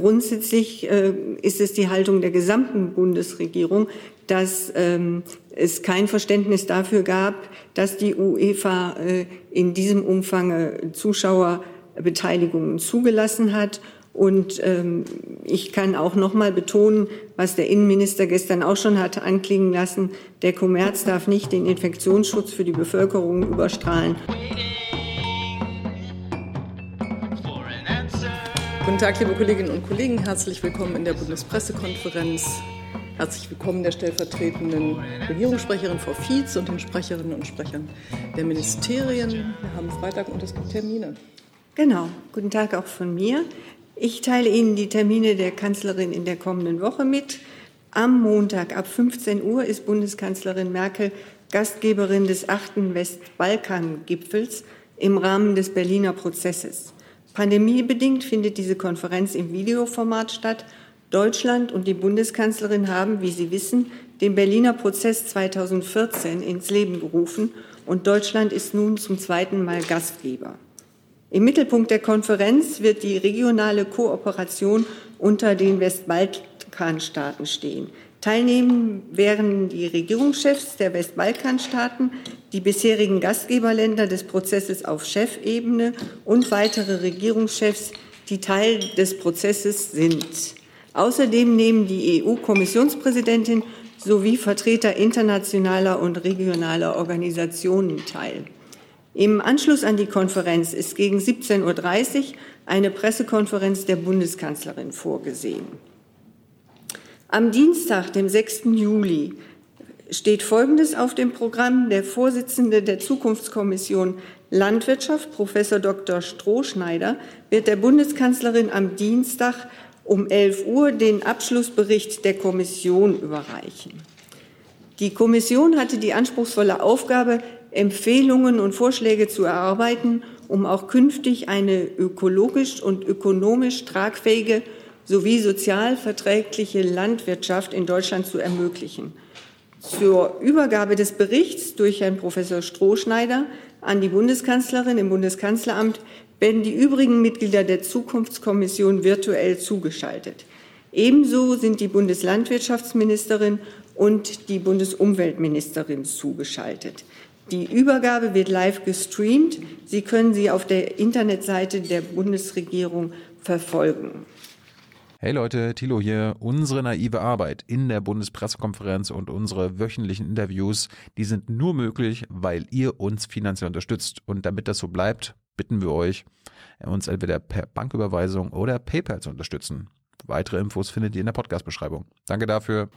grundsätzlich äh, ist es die Haltung der gesamten Bundesregierung, dass ähm, es kein Verständnis dafür gab, dass die UEFA äh, in diesem Umfang Zuschauerbeteiligungen zugelassen hat. Und ähm, ich kann auch noch mal betonen, was der Innenminister gestern auch schon hat anklingen lassen: Der Kommerz darf nicht den Infektionsschutz für die Bevölkerung überstrahlen. Guten Tag, liebe Kolleginnen und Kollegen. Herzlich willkommen in der Bundespressekonferenz. Herzlich willkommen der stellvertretenden Regierungssprecherin Frau Fietz und den Sprecherinnen und Sprechern der Ministerien. Wir haben Freitag und es gibt Termine. Genau. Guten Tag auch von mir. Ich teile Ihnen die Termine der Kanzlerin in der kommenden Woche mit. Am Montag ab 15 Uhr ist Bundeskanzlerin Merkel Gastgeberin des achten Westbalkan-Gipfels im Rahmen des Berliner Prozesses. Pandemiebedingt findet diese Konferenz im Videoformat statt Deutschland und die Bundeskanzlerin haben, wie Sie wissen, den Berliner Prozess 2014 ins Leben gerufen und Deutschland ist nun zum zweiten Mal Gastgeber. Im Mittelpunkt der Konferenz wird die regionale Kooperation unter den Westbalkanstaaten stehen. Teilnehmen werden die Regierungschefs der Westbalkanstaaten, die bisherigen Gastgeberländer des Prozesses auf Chefebene und weitere Regierungschefs, die Teil des Prozesses sind. Außerdem nehmen die EU-Kommissionspräsidentin sowie Vertreter internationaler und regionaler Organisationen teil. Im Anschluss an die Konferenz ist gegen 17.30 Uhr eine Pressekonferenz der Bundeskanzlerin vorgesehen. Am Dienstag, dem 6. Juli, steht Folgendes auf dem Programm. Der Vorsitzende der Zukunftskommission Landwirtschaft, Professor Dr. Strohschneider, wird der Bundeskanzlerin am Dienstag um 11 Uhr den Abschlussbericht der Kommission überreichen. Die Kommission hatte die anspruchsvolle Aufgabe, Empfehlungen und Vorschläge zu erarbeiten, um auch künftig eine ökologisch und ökonomisch tragfähige sowie sozial verträgliche Landwirtschaft in Deutschland zu ermöglichen. Zur Übergabe des Berichts durch Herrn Professor Strohschneider an die Bundeskanzlerin im Bundeskanzleramt werden die übrigen Mitglieder der Zukunftskommission virtuell zugeschaltet. Ebenso sind die Bundeslandwirtschaftsministerin und die Bundesumweltministerin zugeschaltet. Die Übergabe wird live gestreamt. Sie können sie auf der Internetseite der Bundesregierung verfolgen. Hey Leute, Thilo hier. Unsere naive Arbeit in der Bundespressekonferenz und unsere wöchentlichen Interviews, die sind nur möglich, weil ihr uns finanziell unterstützt. Und damit das so bleibt, bitten wir euch, uns entweder per Banküberweisung oder PayPal zu unterstützen. Weitere Infos findet ihr in der Podcast-Beschreibung. Danke dafür.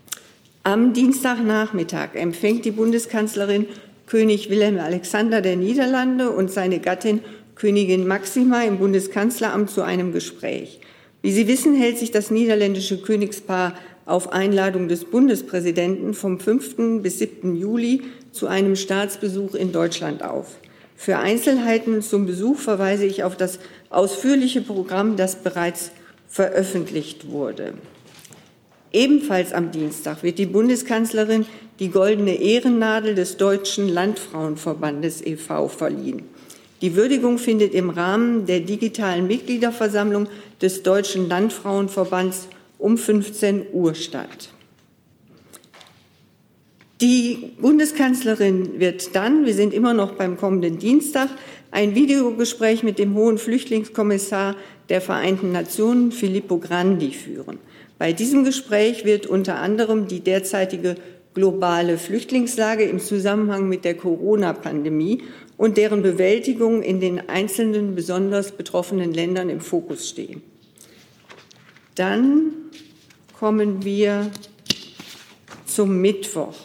Am Dienstagnachmittag empfängt die Bundeskanzlerin König Wilhelm Alexander der Niederlande und seine Gattin Königin Maxima im Bundeskanzleramt zu einem Gespräch. Wie Sie wissen, hält sich das niederländische Königspaar auf Einladung des Bundespräsidenten vom 5. bis 7. Juli zu einem Staatsbesuch in Deutschland auf. Für Einzelheiten zum Besuch verweise ich auf das ausführliche Programm, das bereits veröffentlicht wurde. Ebenfalls am Dienstag wird die Bundeskanzlerin die goldene Ehrennadel des Deutschen Landfrauenverbandes e.V. verliehen. Die Würdigung findet im Rahmen der digitalen Mitgliederversammlung des Deutschen Landfrauenverbands um 15 Uhr statt. Die Bundeskanzlerin wird dann, wir sind immer noch beim kommenden Dienstag, ein Videogespräch mit dem hohen Flüchtlingskommissar der Vereinten Nationen, Filippo Grandi, führen. Bei diesem Gespräch wird unter anderem die derzeitige globale Flüchtlingslage im Zusammenhang mit der Corona-Pandemie und deren Bewältigung in den einzelnen besonders betroffenen Ländern im Fokus stehen. Dann kommen wir zum Mittwoch.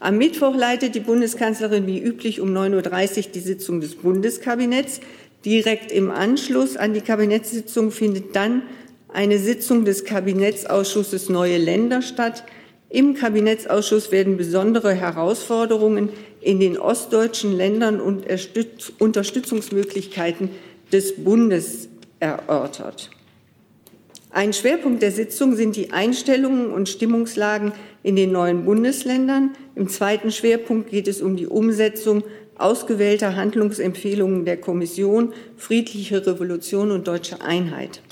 Am Mittwoch leitet die Bundeskanzlerin wie üblich um 9.30 Uhr die Sitzung des Bundeskabinetts. Direkt im Anschluss an die Kabinettssitzung findet dann eine Sitzung des Kabinettsausschusses Neue Länder statt. Im Kabinettsausschuss werden besondere Herausforderungen in den ostdeutschen Ländern und Unterstützungsmöglichkeiten des Bundes erörtert. Ein Schwerpunkt der Sitzung sind die Einstellungen und Stimmungslagen in den neuen Bundesländern. Im zweiten Schwerpunkt geht es um die Umsetzung ausgewählter Handlungsempfehlungen der Kommission Friedliche Revolution und deutsche Einheit.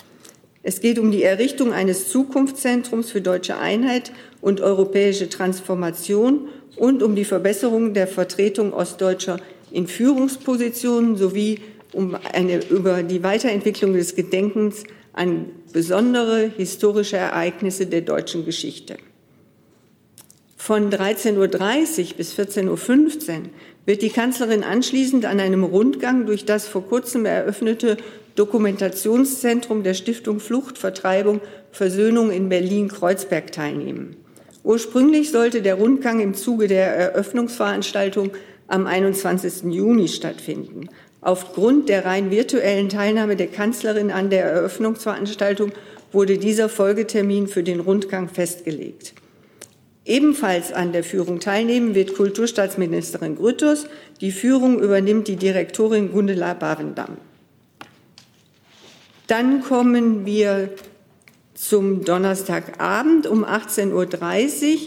Es geht um die Errichtung eines Zukunftszentrums für deutsche Einheit und europäische Transformation und um die Verbesserung der Vertretung Ostdeutscher in Führungspositionen sowie um eine, über die Weiterentwicklung des Gedenkens an besondere historische Ereignisse der deutschen Geschichte. Von 13.30 Uhr bis 14.15 Uhr wird die Kanzlerin anschließend an einem Rundgang durch das vor kurzem eröffnete Dokumentationszentrum der Stiftung Flucht, Vertreibung, Versöhnung in Berlin-Kreuzberg teilnehmen. Ursprünglich sollte der Rundgang im Zuge der Eröffnungsveranstaltung am 21. Juni stattfinden. Aufgrund der rein virtuellen Teilnahme der Kanzlerin an der Eröffnungsveranstaltung wurde dieser Folgetermin für den Rundgang festgelegt. Ebenfalls an der Führung teilnehmen wird Kulturstaatsministerin Grütters. Die Führung übernimmt die Direktorin Gundela Bavendam. Dann kommen wir zum Donnerstagabend um 18.30 Uhr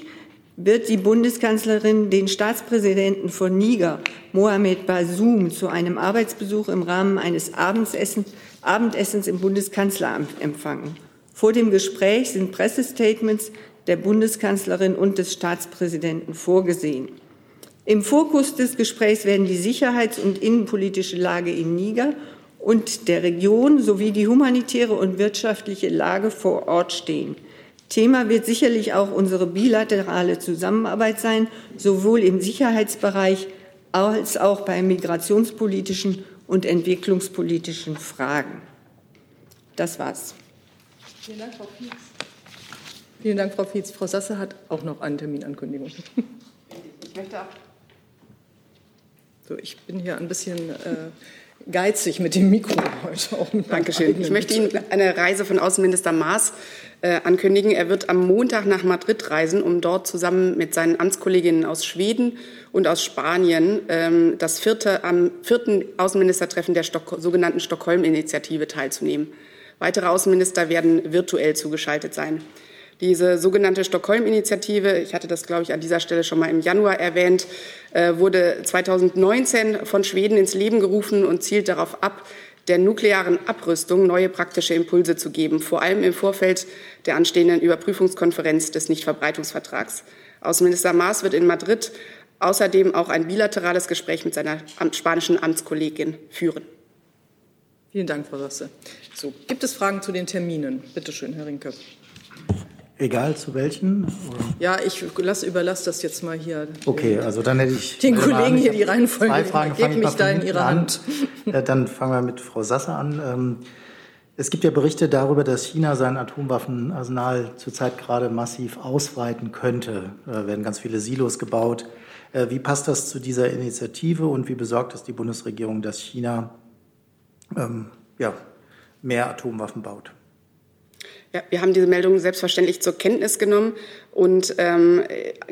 wird die Bundeskanzlerin den Staatspräsidenten von Niger, Mohamed Bazoum, zu einem Arbeitsbesuch im Rahmen eines Abendessen, Abendessens im Bundeskanzleramt empfangen. Vor dem Gespräch sind Pressestatements der Bundeskanzlerin und des Staatspräsidenten vorgesehen. Im Fokus des Gesprächs werden die sicherheits- und innenpolitische Lage in Niger und der Region sowie die humanitäre und wirtschaftliche Lage vor Ort stehen. Thema wird sicherlich auch unsere bilaterale Zusammenarbeit sein, sowohl im Sicherheitsbereich als auch bei migrationspolitischen und entwicklungspolitischen Fragen. Das war's. Vielen Dank, Frau Fietz. Vielen Dank, Frau Fietz. Frau Sasse hat auch noch eine Terminankündigung. Ich möchte ab. So, ich bin hier ein bisschen äh, geizig mit dem Mikro heute auch. Dankeschön. Ich möchte Ihnen eine Reise von Außenminister Maas äh, ankündigen. Er wird am Montag nach Madrid reisen, um dort zusammen mit seinen Amtskolleginnen aus Schweden und aus Spanien ähm, das vierte, am vierten Außenministertreffen der Stock sogenannten Stockholm-Initiative teilzunehmen. Weitere Außenminister werden virtuell zugeschaltet sein. Diese sogenannte Stockholm-Initiative, ich hatte das, glaube ich, an dieser Stelle schon mal im Januar erwähnt, äh, wurde 2019 von Schweden ins Leben gerufen und zielt darauf ab, der nuklearen Abrüstung neue praktische Impulse zu geben, vor allem im Vorfeld der anstehenden Überprüfungskonferenz des Nichtverbreitungsvertrags. Außenminister Maas wird in Madrid außerdem auch ein bilaterales Gespräch mit seiner spanischen Amtskollegin führen. Vielen Dank, Frau Sasse. So, gibt es Fragen zu den Terminen? Bitte schön, Herr Rinke. Egal zu welchen? Oder? Ja, ich lass, überlasse das jetzt mal hier. Okay, also dann hätte ich. Den Kollegen hier die Reihenfolge. Zwei Fragen. Gebe mich da in Ihre Hand. An. Dann fangen wir mit Frau Sasse an. Ähm, es gibt ja Berichte darüber, dass China sein Atomwaffenarsenal zurzeit gerade massiv ausweiten könnte. Da werden ganz viele Silos gebaut. Äh, wie passt das zu dieser Initiative und wie besorgt ist die Bundesregierung, dass China ähm, ja, mehr Atomwaffen baut? Ja, wir haben diese Meldung selbstverständlich zur Kenntnis genommen und ähm,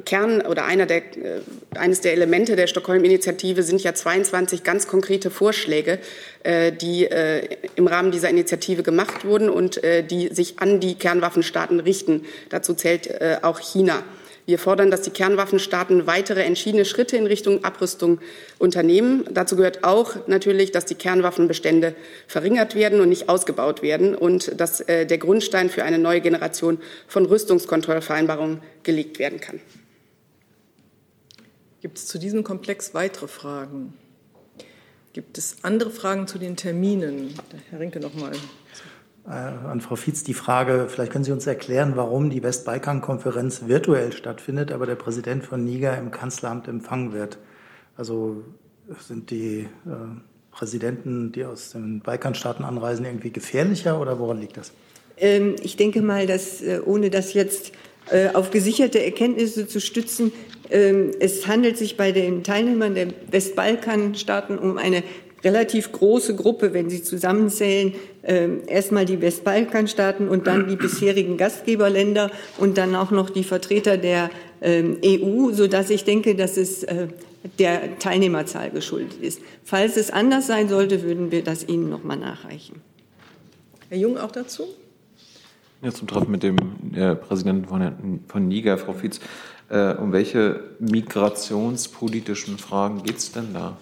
Kern oder einer der, äh, eines der Elemente der Stockholm-Initiative sind ja 22 ganz konkrete Vorschläge, äh, die äh, im Rahmen dieser Initiative gemacht wurden und äh, die sich an die Kernwaffenstaaten richten. Dazu zählt äh, auch China. Wir fordern, dass die Kernwaffenstaaten weitere entschiedene Schritte in Richtung Abrüstung unternehmen. Dazu gehört auch natürlich, dass die Kernwaffenbestände verringert werden und nicht ausgebaut werden und dass äh, der Grundstein für eine neue Generation von Rüstungskontrollvereinbarungen gelegt werden kann. Gibt es zu diesem Komplex weitere Fragen? Gibt es andere Fragen zu den Terminen? Herr Rinke noch mal. An Frau Fietz die Frage, vielleicht können Sie uns erklären, warum die Westbalkan-Konferenz virtuell stattfindet, aber der Präsident von Niger im Kanzleramt empfangen wird. Also sind die äh, Präsidenten, die aus den Balkanstaaten anreisen, irgendwie gefährlicher oder woran liegt das? Ähm, ich denke mal, dass äh, ohne das jetzt äh, auf gesicherte Erkenntnisse zu stützen, ähm, es handelt sich bei den Teilnehmern der Westbalkanstaaten um eine relativ große Gruppe, wenn Sie zusammenzählen, äh, erstmal die Westbalkanstaaten und dann die bisherigen Gastgeberländer und dann auch noch die Vertreter der äh, EU, sodass ich denke, dass es äh, der Teilnehmerzahl geschuldet ist. Falls es anders sein sollte, würden wir das Ihnen noch mal nachreichen. Herr Jung auch dazu? Ja, zum Treffen mit dem äh, Präsidenten von, von Niger, Frau Fietz. Äh, um welche migrationspolitischen Fragen geht es denn da?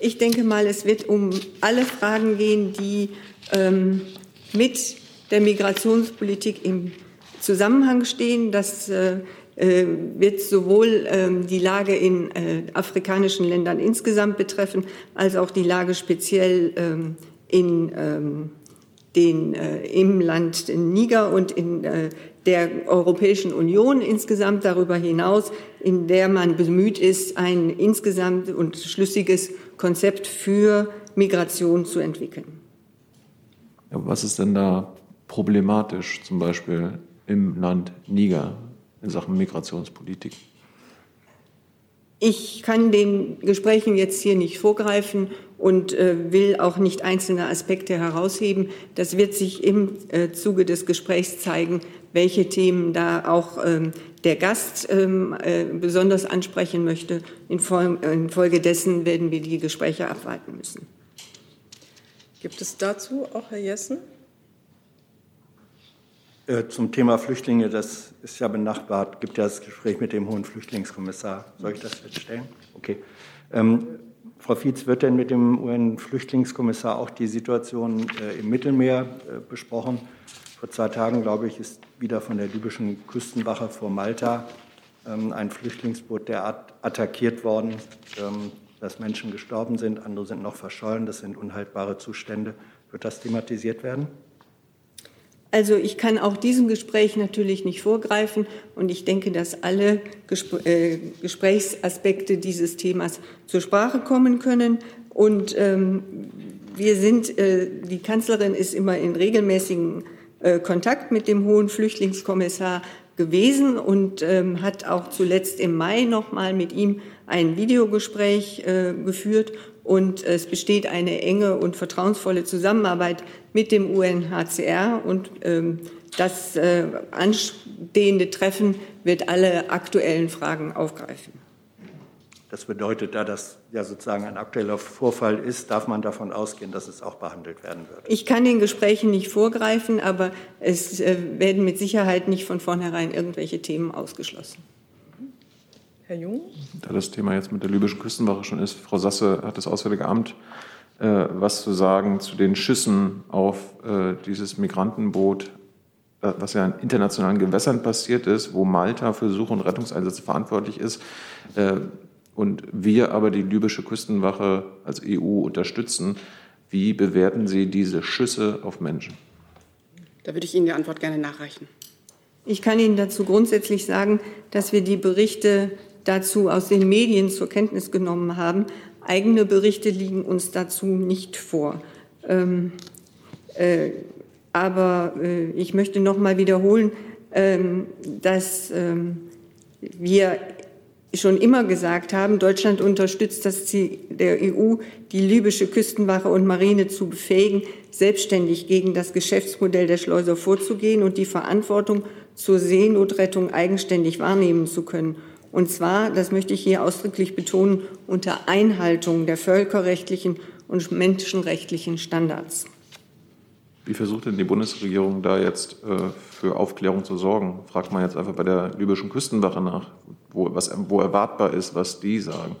Ich denke mal, es wird um alle Fragen gehen, die ähm, mit der Migrationspolitik im Zusammenhang stehen. Das äh, äh wird sowohl ähm, die Lage in äh, afrikanischen Ländern insgesamt betreffen, als auch die Lage speziell ähm, in ähm, den, äh, im Land Niger und in äh, der Europäischen Union insgesamt darüber hinaus, in der man bemüht ist, ein insgesamt und schlüssiges Konzept für Migration zu entwickeln. Was ist denn da problematisch, zum Beispiel im Land Niger in Sachen Migrationspolitik? Ich kann den Gesprächen jetzt hier nicht vorgreifen und äh, will auch nicht einzelne Aspekte herausheben. Das wird sich im äh, Zuge des Gesprächs zeigen, welche Themen da auch ähm, der Gast ähm, äh, besonders ansprechen möchte. Infolgedessen werden wir die Gespräche abwarten müssen. Gibt es dazu auch Herr Jessen? Äh, zum Thema Flüchtlinge, das ist ja benachbart, gibt ja das Gespräch mit dem hohen Flüchtlingskommissar. Soll ich das jetzt stellen? Okay. Ähm, Frau Fietz, wird denn mit dem UN-Flüchtlingskommissar auch die Situation äh, im Mittelmeer äh, besprochen? Vor zwei Tagen, glaube ich, ist wieder von der libyschen Küstenwache vor Malta ähm, ein Flüchtlingsboot derart attackiert worden, ähm, dass Menschen gestorben sind, andere sind noch verschollen. Das sind unhaltbare Zustände. Wird das thematisiert werden? Also ich kann auch diesem Gespräch natürlich nicht vorgreifen und ich denke, dass alle Gespr äh, Gesprächsaspekte dieses Themas zur Sprache kommen können. Und ähm, wir sind, äh, die Kanzlerin ist immer in regelmäßigen äh, Kontakt mit dem hohen Flüchtlingskommissar gewesen und ähm, hat auch zuletzt im Mai noch mal mit ihm ein Videogespräch äh, geführt und es besteht eine enge und vertrauensvolle Zusammenarbeit mit dem UNHCR und ähm, das äh, anstehende Treffen wird alle aktuellen Fragen aufgreifen. Das bedeutet, da das ja sozusagen ein aktueller Vorfall ist, darf man davon ausgehen, dass es auch behandelt werden wird. Ich kann den Gesprächen nicht vorgreifen, aber es äh, werden mit Sicherheit nicht von vornherein irgendwelche Themen ausgeschlossen. Herr Jung? Da das Thema jetzt mit der libyschen Küstenwache schon ist, Frau Sasse hat das Auswärtige Amt äh, was zu sagen zu den Schüssen auf äh, dieses Migrantenboot, äh, was ja in internationalen Gewässern passiert ist, wo Malta für Such- und Rettungseinsätze verantwortlich ist äh, und wir aber die libysche Küstenwache als EU unterstützen. Wie bewerten Sie diese Schüsse auf Menschen? Da würde ich Ihnen die Antwort gerne nachreichen. Ich kann Ihnen dazu grundsätzlich sagen, dass wir die Berichte dazu aus den Medien zur Kenntnis genommen haben. Eigene Berichte liegen uns dazu nicht vor. Ähm, äh, aber äh, ich möchte noch mal wiederholen, ähm, dass ähm, wir schon immer gesagt haben, Deutschland unterstützt das Ziel der EU, die libysche Küstenwache und Marine zu befähigen, selbstständig gegen das Geschäftsmodell der Schleuser vorzugehen und die Verantwortung zur Seenotrettung eigenständig wahrnehmen zu können. Und zwar, das möchte ich hier ausdrücklich betonen, unter Einhaltung der völkerrechtlichen und menschenrechtlichen Standards. Wie versucht denn die Bundesregierung da jetzt äh, für Aufklärung zu sorgen? Fragt man jetzt einfach bei der libyschen Küstenwache nach, wo, was, wo erwartbar ist, was die sagen.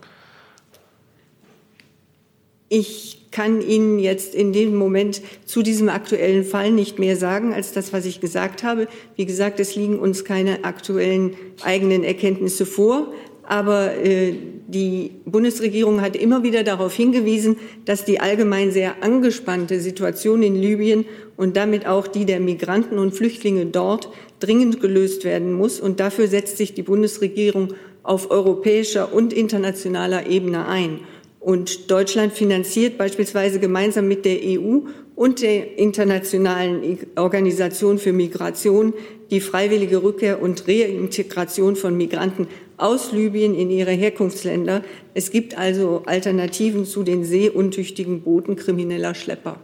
Ich kann Ihnen jetzt in dem Moment zu diesem aktuellen Fall nicht mehr sagen als das, was ich gesagt habe. Wie gesagt, es liegen uns keine aktuellen eigenen Erkenntnisse vor. Aber äh, die Bundesregierung hat immer wieder darauf hingewiesen, dass die allgemein sehr angespannte Situation in Libyen und damit auch die der Migranten und Flüchtlinge dort dringend gelöst werden muss. Und dafür setzt sich die Bundesregierung auf europäischer und internationaler Ebene ein. Und Deutschland finanziert beispielsweise gemeinsam mit der EU und der Internationalen Organisation für Migration die freiwillige Rückkehr und Reintegration von Migranten aus Libyen in ihre Herkunftsländer. Es gibt also Alternativen zu den seeuntüchtigen Booten krimineller Schlepper.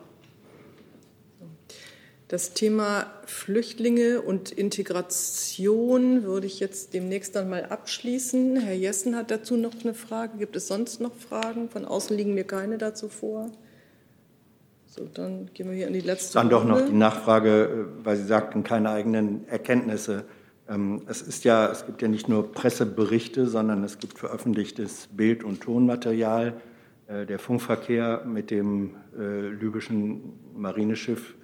Das Thema Flüchtlinge und Integration würde ich jetzt demnächst dann mal abschließen. Herr Jessen hat dazu noch eine Frage. Gibt es sonst noch Fragen? Von außen liegen mir keine dazu vor. So, dann gehen wir hier in die letzte Dann Runde. doch noch die Nachfrage, äh, weil Sie sagten, keine eigenen Erkenntnisse. Ähm, es ist ja, es gibt ja nicht nur Presseberichte, sondern es gibt veröffentlichtes Bild- und Tonmaterial Äh, der Funkverkehr mit dem äh, libyschen Marineschiff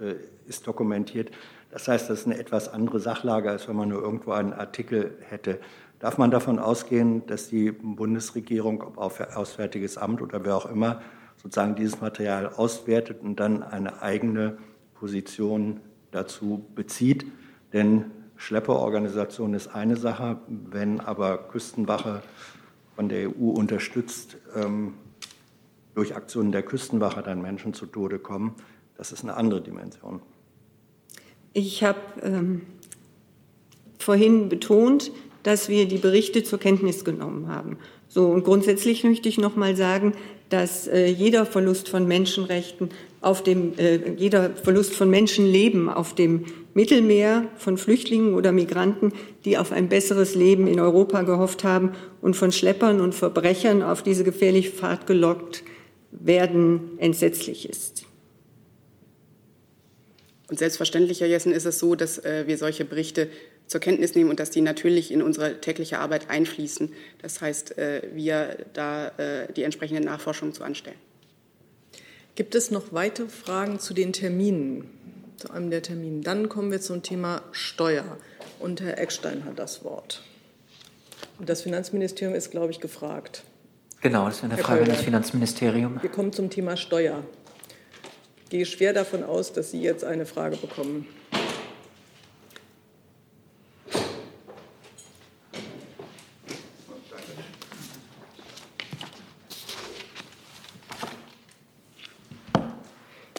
ist dokumentiert. Das heißt, das ist eine etwas andere Sachlage, als wenn man nur irgendwo einen Artikel hätte. Darf man davon ausgehen, dass die Bundesregierung, ob Auswärtiges Amt oder wer auch immer, sozusagen dieses Material auswertet und dann eine eigene Position dazu bezieht? Denn Schlepperorganisation ist eine Sache, wenn aber Küstenwache von der EU unterstützt, ähm, durch Aktionen der Küstenwache dann Menschen zu Tode kommen, das ist eine andere Dimension. Ich habe ähm, vorhin betont, dass wir die Berichte zur Kenntnis genommen haben. So und grundsätzlich möchte ich noch mal sagen, dass äh, jeder Verlust von Menschenrechten auf dem äh, jeder Verlust von Menschenleben auf dem Mittelmeer von Flüchtlingen oder Migranten, die auf ein besseres Leben in Europa gehofft haben und von Schleppern und Verbrechern auf diese gefährliche Fahrt gelockt werden, entsetzlich ist. Und selbstverständlich, Herr Jessen, ist es so, dass äh, wir solche Berichte zur Kenntnis nehmen und dass die natürlich in unsere tägliche Arbeit einfließen. Das heißt, äh, wir da äh, die entsprechenden Nachforschungen zu anstellen. Gibt es noch weitere Fragen zu den Terminen, zu einem der Termine? Dann kommen wir zum Thema Steuer. Und Herr Eckstein hat das Wort. Und das Finanzministerium ist, glaube ich, gefragt. Genau, das wäre eine Herr Frage an das Finanzministerium. Wir kommen zum Thema Steuer. Ich gehe schwer davon aus, dass Sie jetzt eine Frage bekommen.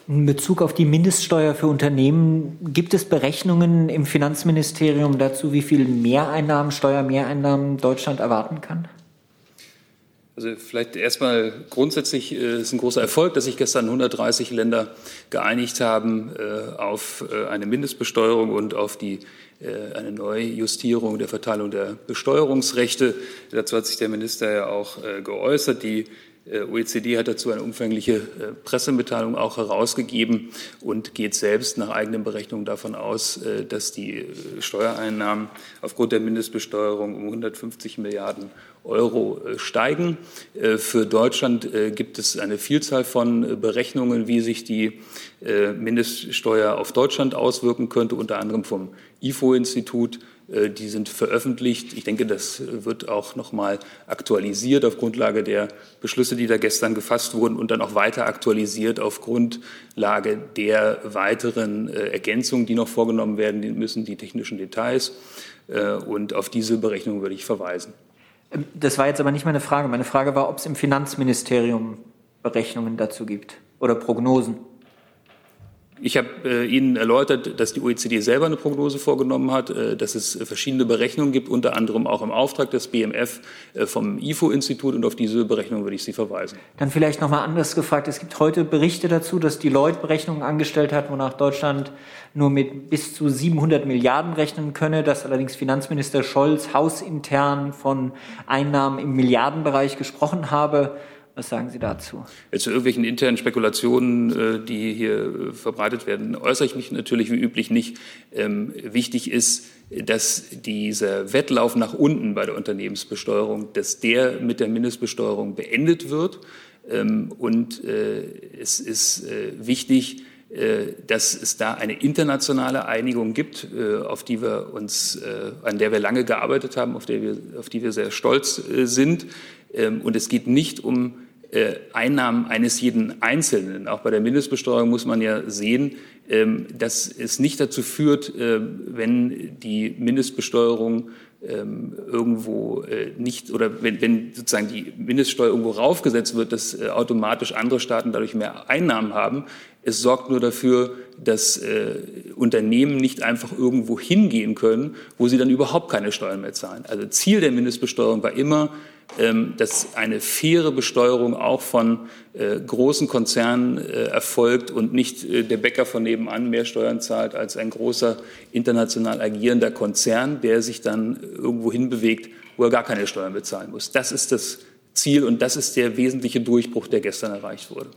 In Bezug auf die Mindeststeuer für Unternehmen, gibt es Berechnungen im Finanzministerium dazu, wie viel Mehreinnahmen, Steuermehreinnahmen Deutschland erwarten kann? Also vielleicht erstmal grundsätzlich äh, ist ein großer Erfolg, dass sich gestern 130 Länder geeinigt haben äh, auf äh, eine Mindestbesteuerung und auf die, eine Neujustierung der Verteilung der Besteuerungsrechte. Dazu hat sich der Minister ja auch geäußert. Die OECD hat dazu eine umfängliche Pressemitteilung auch herausgegeben und geht selbst nach eigenen Berechnungen davon aus, dass die Steuereinnahmen aufgrund der Mindestbesteuerung um 150 Milliarden Euro äh, steigen. Äh, für Deutschland äh, gibt es eine Vielzahl von Berechnungen, wie sich die Mindeststeuer auf Deutschland auswirken könnte, unter anderem vom IFO-Institut. Die sind veröffentlicht. Ich denke, das wird auch noch mal aktualisiert auf Grundlage der Beschlüsse, die da gestern gefasst wurden und dann auch weiter aktualisiert auf Grundlage der weiteren Ergänzungen, die noch vorgenommen werden müssen, die technischen Details. Und auf diese Berechnung würde ich verweisen. Das war jetzt aber nicht meine Frage. Meine Frage war, ob es im Finanzministerium Berechnungen dazu gibt oder Prognosen. Ich habe äh, Ihnen erläutert, dass die OECD selber eine Prognose vorgenommen hat, äh, dass es verschiedene Berechnungen gibt, unter anderem auch im Auftrag des BMF äh, vom IFO-Institut und auf diese Berechnung würde ich Sie verweisen. Dann vielleicht noch mal anders gefragt. Es gibt heute Berichte dazu, dass die Deloitte Berechnungen angestellt hat, wonach Deutschland nur mit bis zu 700 Milliarden rechnen könne, dass allerdings Finanzminister Scholz hausintern von Einnahmen im Milliardenbereich gesprochen habe. Was sagen Sie dazu? Zu irgendwelchen internen Spekulationen, äh, die hier äh, verbreitet werden, äußere ich mich natürlich wie üblich nicht. Ähm, wichtig ist, dass dieser Wettlauf nach unten bei der Unternehmensbesteuerung, dass der mit der Mindestbesteuerung beendet wird. Ähm, und äh, es ist wichtig, dass es da eine internationale Einigung gibt, auf die wir uns, an der wir lange gearbeitet haben, auf, der wir, auf die wir sehr stolz sind. Ähm, und es geht nicht um Einnahmen eines jeden Einzelnen. Auch bei der Mindestbesteuerung muss man ja sehen, ähm, dass es nicht dazu führt, äh, wenn die Mindestbesteuerung ähm, irgendwo äh, nicht oder wenn, wenn sozusagen die Mindeststeuer irgendwo raufgesetzt wird, dass automatisch andere Staaten dadurch mehr Einnahmen haben. Es sorgt nur dafür, dass äh, Unternehmen nicht einfach irgendwo hingehen können, wo sie dann überhaupt keine Steuern mehr zahlen. Also Ziel der Mindestbesteuerung war immer, dass eine faire Besteuerung auch von äh, großen Konzernen äh, erfolgt und nicht äh, der Bäcker von nebenan mehr Steuern zahlt als ein großer international agierender Konzern, der sich dann irgendwo hinbewegt, wo er gar keine Steuern bezahlen muss. Das ist das Ziel und das ist der wesentliche Durchbruch, der gestern erreicht wurde.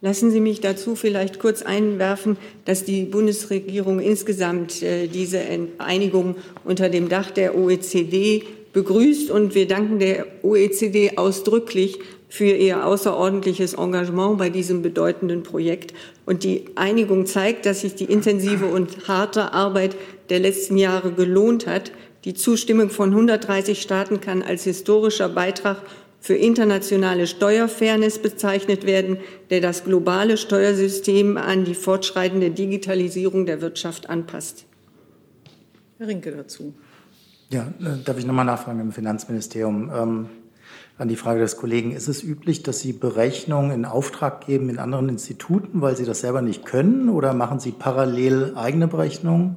Lassen Sie mich dazu vielleicht kurz einwerfen, dass die Bundesregierung insgesamt diese Einigung unter dem Dach der OECD begrüßt und wir danken der OECD ausdrücklich für Ihr außerordentliches Engagement bei diesem bedeutenden Projekt. Und die Einigung zeigt, dass sich die intensive und harte Arbeit der letzten Jahre gelohnt hat. Die Zustimmung von 130 Staaten kann als historischer Beitrag für internationale Steuerfairness bezeichnet werden, der das globale Steuersystem an die fortschreitende Digitalisierung der Wirtschaft anpasst. Herr Rinke dazu. Ja, äh, darf ich nochmal nachfragen im Finanzministerium? Ähm, an die Frage des Kollegen. Ist es üblich, dass Sie Berechnungen in Auftrag geben in anderen Instituten, weil Sie das selber nicht können? Oder machen Sie parallel eigene Berechnungen?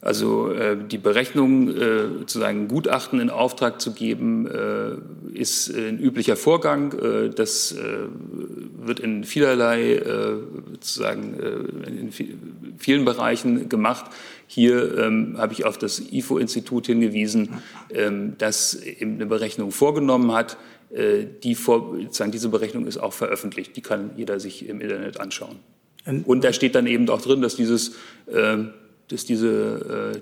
Also äh, die Berechnung, äh, sozusagen Gutachten in Auftrag zu geben, äh, ist ein üblicher Vorgang. Äh, das äh, wird in vielerlei, sozusagen in vielen Bereichen gemacht. Hier ähm, habe ich auf das IFO-Institut hingewiesen, ähm, das eine Berechnung vorgenommen hat. die vor, sozusagen diese Berechnung ist auch veröffentlicht. Die kann jeder sich im Internet anschauen. Und da steht dann eben auch drin, dass dieses ähm, dass diese, äh,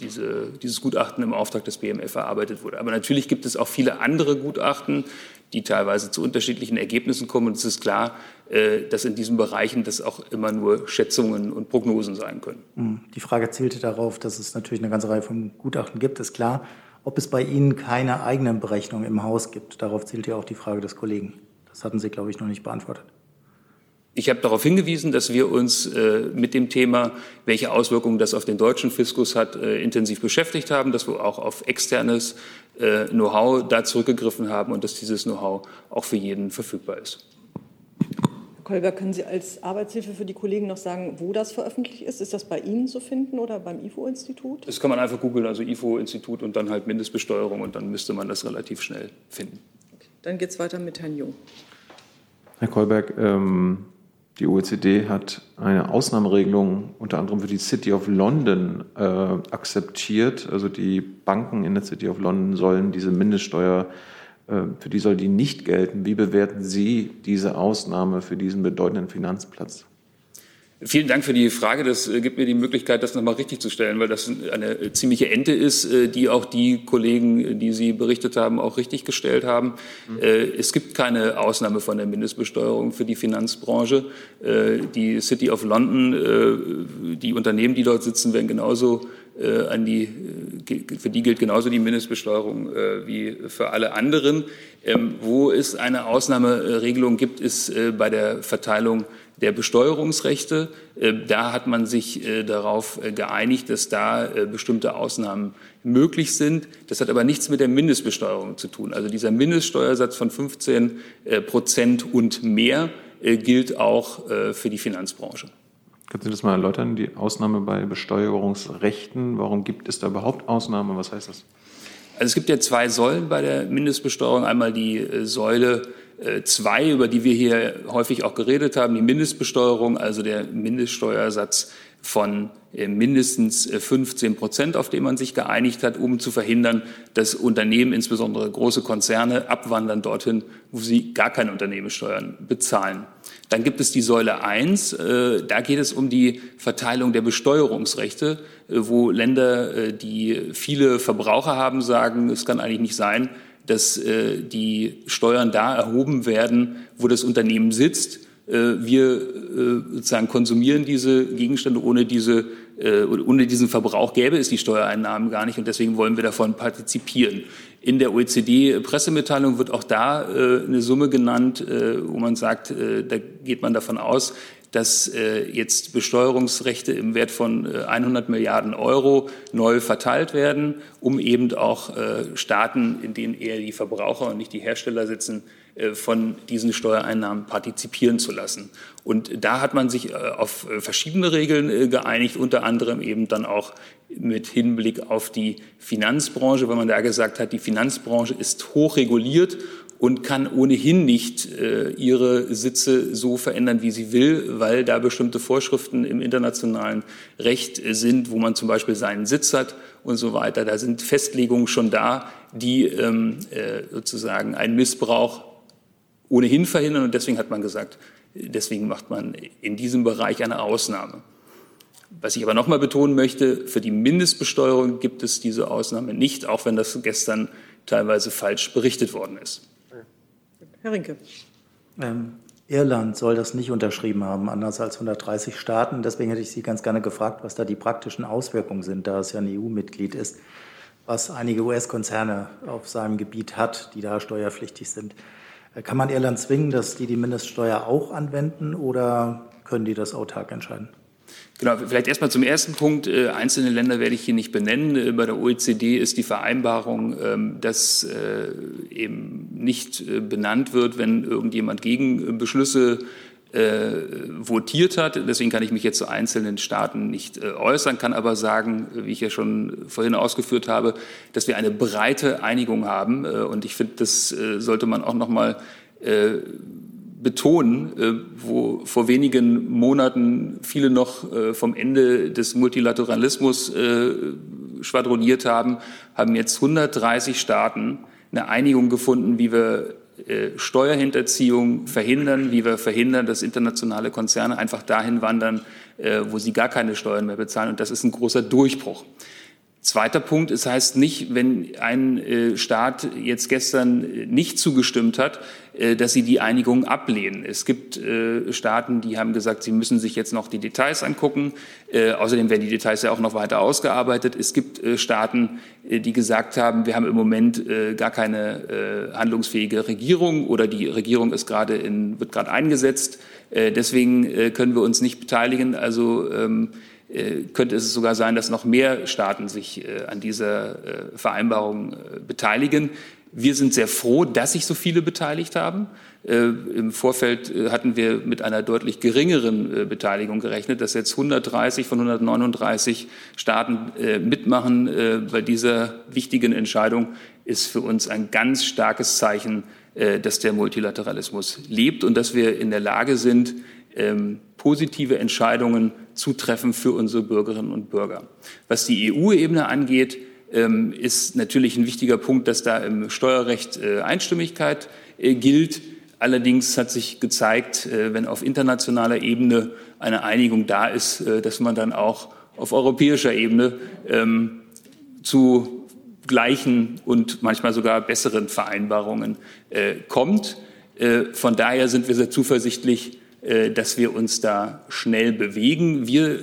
diese, dieses Gutachten im Auftrag des BMF erarbeitet wurde. Aber natürlich gibt es auch viele andere Gutachten, die teilweise zu unterschiedlichen Ergebnissen kommen. Und es ist klar, äh, dass in diesen Bereichen das auch immer nur Schätzungen und Prognosen sein können. Hm, die Frage zielte darauf, dass es natürlich eine ganze Reihe von Gutachten gibt, ist klar. Ob es bei Ihnen keine eigenen Berechnungen im Haus gibt, darauf zielt ja auch die Frage des Kollegen. Das hatten Sie, glaube ich, noch nicht beantwortet. Ich habe darauf hingewiesen, dass wir uns äh, mit dem Thema, welche Auswirkungen das auf den deutschen Fiskus hat, äh, intensiv beschäftigt haben, dass wir auch auf externes äh, Know-how da zurückgegriffen haben und dass dieses Know-how auch für jeden verfügbar ist. Herr Kolber, können Sie als Arbeitshilfe für die Kollegen noch sagen, wo das veröffentlicht ist? Ist das bei Ihnen zu finden oder beim IFO-Institut? Das kann man einfach googeln, also IFO-Institut und dann halt Mindestbesteuerung und dann müsste man das relativ schnell finden. Okay. Dann geht es weiter mit Herrn Jung. Herr Kolberg, ähm, die OECD hat eine Ausnahmeregelung unter anderem für die City of London äh, akzeptiert. Also die Banken in der City of London sollen diese Mindeststeuer, äh, für die soll die nicht gelten. Wie bewerten Sie diese Ausnahme für diesen bedeutenden Finanzplatz? Vielen Dank für die Frage. Das äh, gibt mir die Möglichkeit, das nochmal richtig zu stellen, weil das eine äh, ziemliche Ente ist, äh, die auch die Kollegen, die Sie berichtet haben, auch richtig gestellt haben. Mhm. Es gibt keine Ausnahme von der Mindestbesteuerung für die Finanzbranche. Die City of London, die Unternehmen, die dort sitzen, werden genauso an die, für die gilt genauso die Mindestbesteuerung wie für alle anderen. Ähm, wo es eine Ausnahmeregelung gibt, ist bei der Verteilung der Besteuerungsrechte. Äh, da hat man sich äh, darauf äh, geeinigt, dass da bestimmte Ausnahmen möglich sind. Das hat aber nichts mit der Mindestbesteuerung zu tun. Also dieser Mindeststeuersatz von 15 Prozent und mehr gilt auch für die Finanzbranche. Können Sie das mal erläutern, die Ausnahme bei Besteuerungsrechten? Warum gibt es da überhaupt Ausnahmen? Was heißt das? Also es gibt ja zwei Säulen bei der Mindestbesteuerung. Einmal die Säule äh, zwei, über die wir hier häufig auch geredet haben, die Mindestbesteuerung, also der Mindeststeuersatz von äh, mindestens 15 äh, Prozent, auf den man sich geeinigt hat, um zu verhindern, dass Unternehmen, insbesondere große Konzerne, abwandern dorthin, wo sie gar keine Unternehmenssteuern bezahlen. Dann gibt es die Säule 1, da geht es um die Verteilung der Besteuerungsrechte, wo Länder, die viele Verbraucher haben, sagen, es kann eigentlich nicht sein, dass äh, die Steuern da erhoben werden, wo das Unternehmen sitzt. Äh, wir äh, sozusagen konsumieren diese Gegenstände ohne diese äh, ohne diesen Verbrauch gäbe es die Steuereinnahmen gar nicht und deswegen wollen wir davon partizipieren. In der OECD-Pressemitteilung wird auch da äh, eine Summe genannt, äh, wo man sagt, äh, da geht man davon aus, dass äh, jetzt Besteuerungsrechte im Wert von äh, 100 Milliarden Euro neu verteilt werden, um eben auch äh, Staaten, in denen eher die Verbraucher und nicht die Hersteller sitzen, äh, von diesen Steuereinnahmen partizipieren zu lassen. Und da hat man sich äh, auf äh, verschiedene Regeln geeinigt, unter anderem eben dann auch mit Hinblick auf die Finanzbranche, weil man da gesagt hat, die Finanzbranche ist hoch reguliert und kann ohnehin nicht äh, ihre Sitze so verändern, wie sie will, weil da bestimmte Vorschriften im internationalen Recht sind, wo man zum Beispiel seinen Sitz hat und so weiter. Da sind Festlegungen schon da, die ähm, äh, sozusagen einen Missbrauch ohnehin verhindern. Und deswegen hat man gesagt, deswegen macht man in diesem Bereich eine Ausnahme. Was ich aber nochmal betonen möchte, für die Mindestbesteuerung gibt es diese Ausnahme nicht, auch wenn das gestern teilweise falsch berichtet worden ist. Herr Rinke. Ähm, Irland soll das nicht unterschrieben haben, anders als 130 Staaten. Deswegen hätte ich Sie ganz gerne gefragt, was da die praktischen Auswirkungen sind, da es ja ein EU-Mitglied ist, was einige US-Konzerne auf seinem Gebiet hat, die da steuerpflichtig sind. Kann man Irland zwingen, dass die die Mindeststeuer auch anwenden oder können die das autark entscheiden? Genau, vielleicht erstmal zum ersten Punkt. Äh, einzelne Länder werde ich hier nicht benennen. Äh, bei der OECD ist die Vereinbarung, ähm, dass äh, eben nicht benannt wird, wenn irgendjemand gegen Beschlüsse äh, votiert hat. Deswegen kann ich mich jetzt zu einzelnen Staaten nicht äh, äußern, kann aber sagen, wie ich ja schon vorhin ausgeführt habe, dass wir eine breite Einigung haben. und ich finde, das sollte man auch noch mal betonen, äh, wo vor wenigen Monaten viele noch äh, vom Ende des Multilateralismus äh, schwadroniert haben, haben jetzt 130 Staaten eine Einigung gefunden, wie wir Steuerhinterziehung verhindern, wie wir verhindern, dass internationale Konzerne einfach dahin wandern, wo sie gar keine Steuern mehr bezahlen. Und das ist ein großer Durchbruch. Zweiter Punkt, es heißt nicht, wenn ein äh, Staat jetzt gestern äh, nicht zugestimmt hat, äh, dass sie die Einigung ablehnen. Es gibt Staaten, die haben gesagt, sie müssen sich jetzt noch die Details angucken. Außerdem werden die Details ja auch noch weiter ausgearbeitet. Es gibt Staaten, die gesagt haben, wir haben im Moment gar keine handlungsfähige Regierung oder die Regierung ist gerade in, wird gerade eingesetzt. Deswegen können wir uns nicht beteiligen. Also ähm, äh, könnte es sogar sein, dass noch mehr Staaten sich äh, an dieser äh, Vereinbarung beteiligen. Wir sind sehr froh, dass sich so viele beteiligt haben. Im Vorfeld hatten wir mit einer deutlich geringeren Beteiligung gerechnet, dass jetzt 130 von 139 Staaten mitmachen bei dieser wichtigen Entscheidung, ist für uns ein ganz starkes Zeichen, dass der Multilateralismus lebt und dass wir in der Lage sind, ähm, positive Entscheidungen zutreffen für unsere Bürgerinnen und Bürger. Was die EU-Ebene angeht, ähm, ist natürlich ein wichtiger Punkt, dass da im Steuerrecht äh, Einstimmigkeit äh, gilt. Allerdings hat sich gezeigt, äh, wenn auf internationaler Ebene eine Einigung da ist, dass man dann auch auf europäischer Ebene ähm, zu gleichen und manchmal sogar besseren Vereinbarungen kommt. Von daher sind wir sehr zuversichtlich, dass wir uns da schnell bewegen. Wir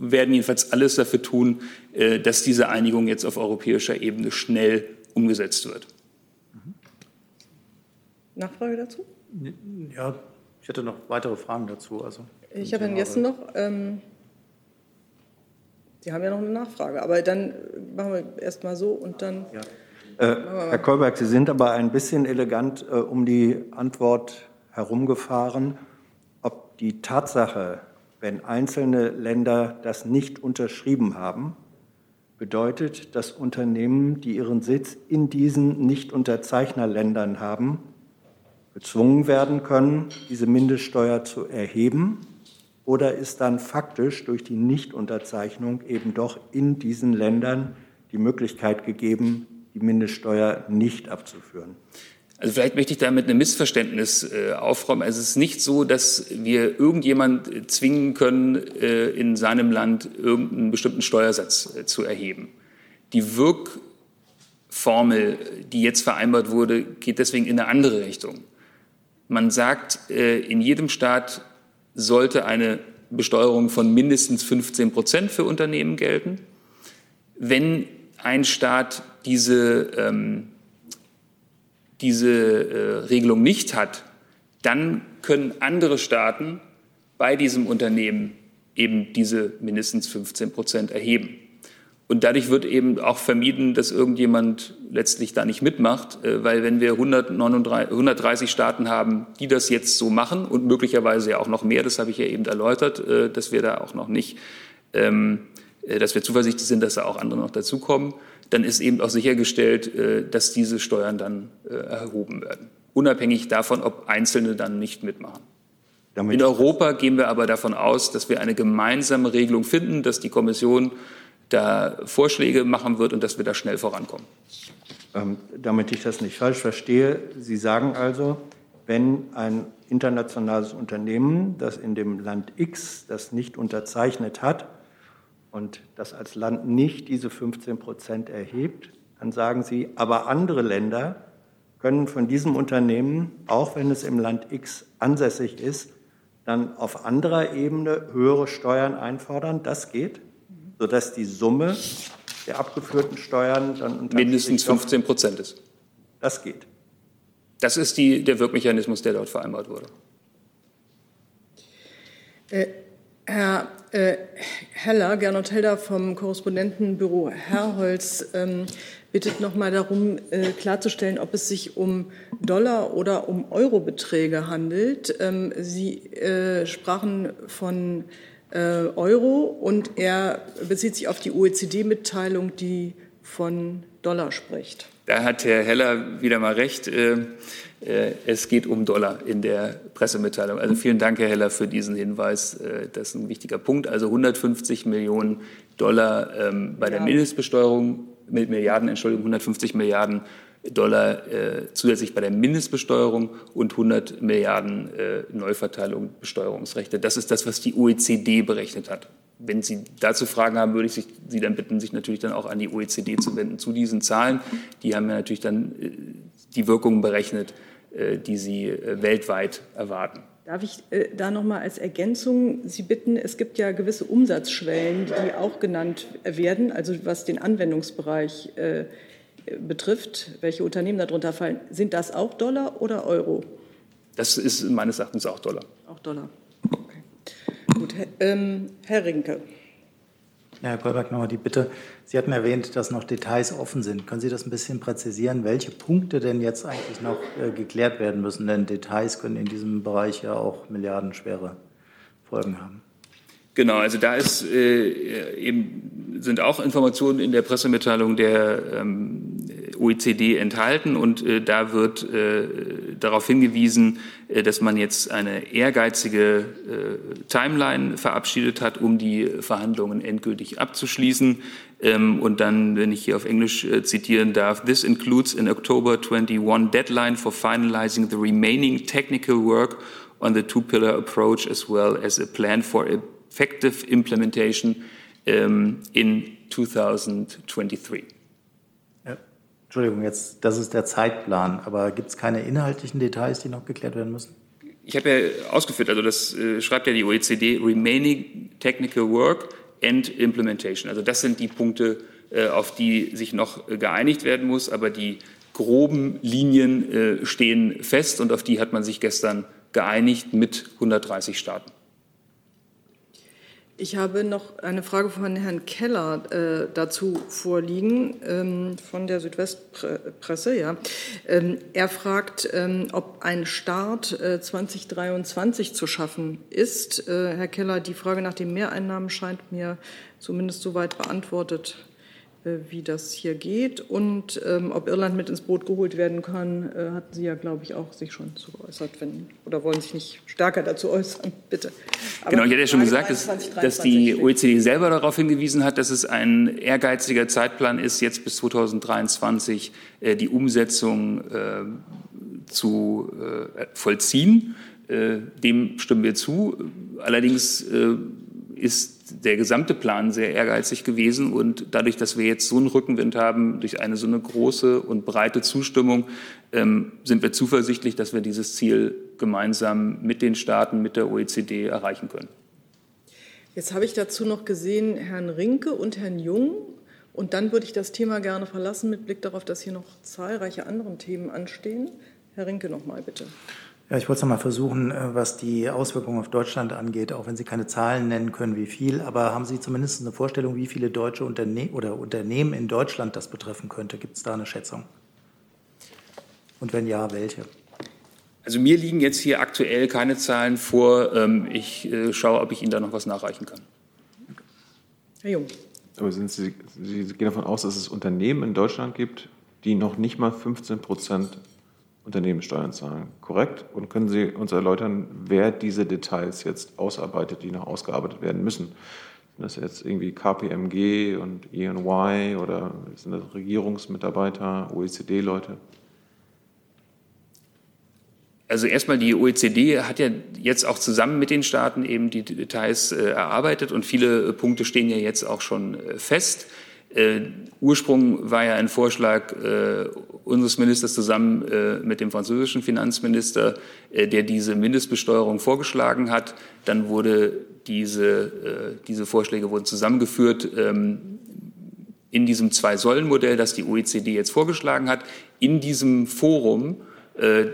werden jedenfalls alles dafür tun, äh, dass diese Einigung jetzt auf europäischer Ebene schnell umgesetzt wird. Nachfrage dazu? Ja, ich hätte noch weitere Fragen dazu. Also ich habe Herrn Jessen noch. Ähm, Sie haben ja noch eine Nachfrage, aber dann machen wir erst mal so und dann. Ja. Äh, Herr Kolberg, Sie sind aber ein bisschen elegant äh, um die Antwort herumgefahren die Tatsache, wenn einzelne Länder das nicht unterschrieben haben, bedeutet, dass Unternehmen, die ihren Sitz in diesen Nicht-Unterzeichnerländern haben, gezwungen werden können, diese Mindeststeuer zu erheben? Oder ist dann faktisch durch die Nichtunterzeichnung eben doch in diesen Ländern die Möglichkeit gegeben, die Mindeststeuer nicht abzuführen? Also vielleicht möchte ich damit ein Missverständnis äh, aufräumen. Es ist nicht so, dass wir irgendjemand zwingen können, äh, in seinem Land irgendeinen bestimmten Steuersatz äh, zu erheben. Die Wirkformel, die jetzt vereinbart wurde, geht deswegen in eine andere Richtung. Man sagt, äh, in jedem Staat sollte eine Besteuerung von mindestens 15 Prozent für Unternehmen gelten. Wenn ein Staat diese ähm, diese äh, Regelung nicht hat, dann können andere Staaten bei diesem Unternehmen eben diese mindestens 15 Prozent erheben. Und dadurch wird eben auch vermieden, dass irgendjemand letztlich da nicht mitmacht, äh, weil wenn wir 139, 130 Staaten haben, die das jetzt so machen und möglicherweise ja auch noch mehr, das habe ich ja eben erläutert, äh, dass wir da auch noch nicht, ähm, äh, dass wir zuversichtlich sind, dass da auch andere noch dazukommen, dann ist eben auch sichergestellt, äh, dass diese Steuern dann äh, erhoben werden, unabhängig davon, ob Einzelne dann nicht mitmachen. Damit In Europa gehen wir aber davon aus, dass wir eine gemeinsame Regelung finden, dass die Kommission da Vorschläge machen wird und dass wir da schnell vorankommen. Ähm, damit ich das nicht falsch verstehe, Sie sagen also, wenn ein internationales Unternehmen, das in dem Land X das nicht unterzeichnet hat, und das als Land nicht diese 15 Prozent erhebt, dann sagen Sie, aber andere Länder können von diesem Unternehmen, auch wenn es im Land X ansässig ist, dann auf anderer Ebene höhere Steuern einfordern. Das geht, sodass die Summe der abgeführten Steuern dann mindestens 15 Prozent ist. Das geht. Das ist die, der Wirkmechanismus, der dort vereinbart wurde. Äh, Herr äh, Heller, Gernot Helder vom Korrespondentenbüro Herrholz ähm, bittet noch mal darum, äh, klarzustellen, ob es sich um Dollar- oder um Eurobeträge handelt. Ähm, Sie äh, sprachen von äh, Euro und er bezieht sich auf die OECD-Mitteilung, die von Dollar spricht. Da hat Herr Heller wieder mal recht. Äh, es geht um Dollar in der Pressemitteilung. Also vielen Dank, Herr Heller, für diesen Hinweis. Äh, das ist ein wichtiger Punkt. Also 150 Millionen Dollar ähm, bei der Mindestbesteuerung, mit Milliarden, Entschuldigung, 150 Milliarden Dollar äh, zusätzlich bei der Mindestbesteuerung und 100 Milliarden äh, Neuverteilung Besteuerungsrechte. Das ist das, was die OECD berechnet hat. Wenn Sie dazu Fragen haben, würde ich Sie dann bitten, sich natürlich dann auch an die OECD zu wenden zu diesen Zahlen. Die haben ja natürlich dann die Wirkungen berechnet, äh, die Sie äh, weltweit erwarten. Darf ich äh, da noch mal als Ergänzung Sie bitten, es gibt ja gewisse Umsatzschwellen, die auch genannt werden, also was den Anwendungsbereich äh, betrifft, welche Unternehmen darunter fallen. Sind das auch Dollar oder Euro? Das ist meines Erachtens auch Dollar. Auch Dollar. Okay. Gut, ähm, Herr Rinke. Herr Kolberg, nochmal die Bitte. Sie hatten erwähnt, dass noch Details offen sind. Können Sie das ein bisschen präzisieren, welche Punkte denn jetzt eigentlich noch äh, geklärt werden müssen? Denn Details können in diesem Bereich ja auch milliardenschwere Folgen haben. Genau, also da ist äh, eben sind auch Informationen in der Pressemitteilung der ähm, OECD enthalten und äh, da wird äh, darauf hingewiesen, äh, dass man jetzt eine ehrgeizige äh, Timeline verabschiedet hat, um die Verhandlungen endgültig abzuschließen. Ähm, und dann, wenn ich hier auf Englisch äh, zitieren darf, this includes an October 21 deadline for finalizing the remaining technical work on the two-pillar approach as well as a plan for effective implementation um, in 2023. Entschuldigung, jetzt, das ist der Zeitplan, aber gibt es keine inhaltlichen Details, die noch geklärt werden müssen? Ich habe ja ausgeführt, also das äh, schreibt ja die OECD, Remaining Technical Work and Implementation. Also das sind die Punkte, äh, auf die sich noch geeinigt werden muss, aber die groben Linien äh, stehen fest und auf die hat man sich gestern geeinigt mit 130 Staaten. Ich habe noch eine Frage von Herrn Keller äh, dazu vorliegen, ähm, von der Südwestpresse. Ja. Ähm, er fragt, ähm, ob ein Start äh, 2023 zu schaffen ist. Äh, Herr Keller, die Frage nach den Mehreinnahmen scheint mir zumindest soweit beantwortet wie das hier geht und ähm, ob Irland mit ins Boot geholt werden kann, äh, hatten Sie ja, glaube ich, auch sich schon zu geäußert, wenn, oder wollen sich nicht stärker dazu äußern, bitte. Aber genau, ich hatte ja schon gesagt, dass, dass die OECD selber darauf hingewiesen hat, dass es ein ehrgeiziger Zeitplan ist, jetzt bis 2023 äh, die Umsetzung äh, zu äh, vollziehen. Äh, dem stimmen wir zu. Allerdings ist der gesamte Plan sehr ehrgeizig gewesen. Und dadurch, dass wir jetzt so einen Rückenwind haben, durch eine so eine große und breite Zustimmung, ähm, sind wir zuversichtlich, dass wir dieses Ziel gemeinsam mit den Staaten, mit der OECD erreichen können. Jetzt habe ich dazu noch gesehen Herrn Rinke und Herrn Jung. Und dann würde ich das Thema gerne verlassen mit Blick darauf, dass hier noch zahlreiche andere Themen anstehen. Herr Rinke noch mal bitte. Ja, ich wollte es noch mal versuchen, äh, was die Auswirkungen auf Deutschland angeht, auch wenn Sie keine Zahlen nennen können, wie viel. Aber haben Sie zumindest eine Vorstellung, wie viele deutsche Unterne oder Unternehmen in Deutschland das betreffen könnte? Gibt es da eine Schätzung? Und wenn ja, welche? Also mir liegen jetzt hier aktuell keine Zahlen vor. Ähm, ich äh, schaue, ob ich Ihnen da noch was nachreichen kann. Herr Jung. Aber sind Sie, Sie gehen davon aus, dass es Unternehmen in Deutschland gibt, die noch nicht mal 15 Prozent Unternehmenssteuern zahlen. Korrekt? Und können Sie uns erläutern, wer diese Details jetzt ausarbeitet, die noch ausgearbeitet werden müssen? Sind das jetzt irgendwie KPMG und EY oder sind das Regierungsmitarbeiter, OECD-Leute? Also erstmal die OECD hat ja jetzt auch zusammen mit den Staaten eben die Details äh, erarbeitet und viele Punkte stehen ja jetzt auch schon äh, fest. Äh, Ursprung war ja ein Vorschlag äh, unseres Ministers zusammen äh, mit dem französischen Finanzminister, äh, der diese Mindestbesteuerung vorgeschlagen hat. Dann wurde diese, äh, diese Vorschläge wurden zusammengeführt ähm, in diesem Zwei-Säulen-Modell, das die OECD jetzt vorgeschlagen hat. In diesem Forum,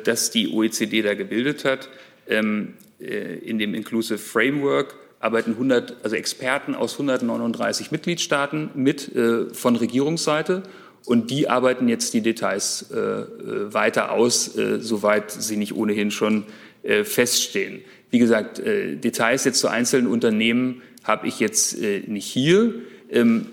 das die OECD da gebildet hat, ähm, in dem Inclusive Framework, arbeiten 100, also Experten aus 139 Mitgliedstaaten mit äh, von Regierungsseite und die arbeiten jetzt die Details äh, äh, weiter aus, äh, soweit sie nicht ohnehin schon äh, feststehen. Wie gesagt, äh, Details jetzt zu einzelnen Unternehmen habe ich jetzt nicht hier. Ähm,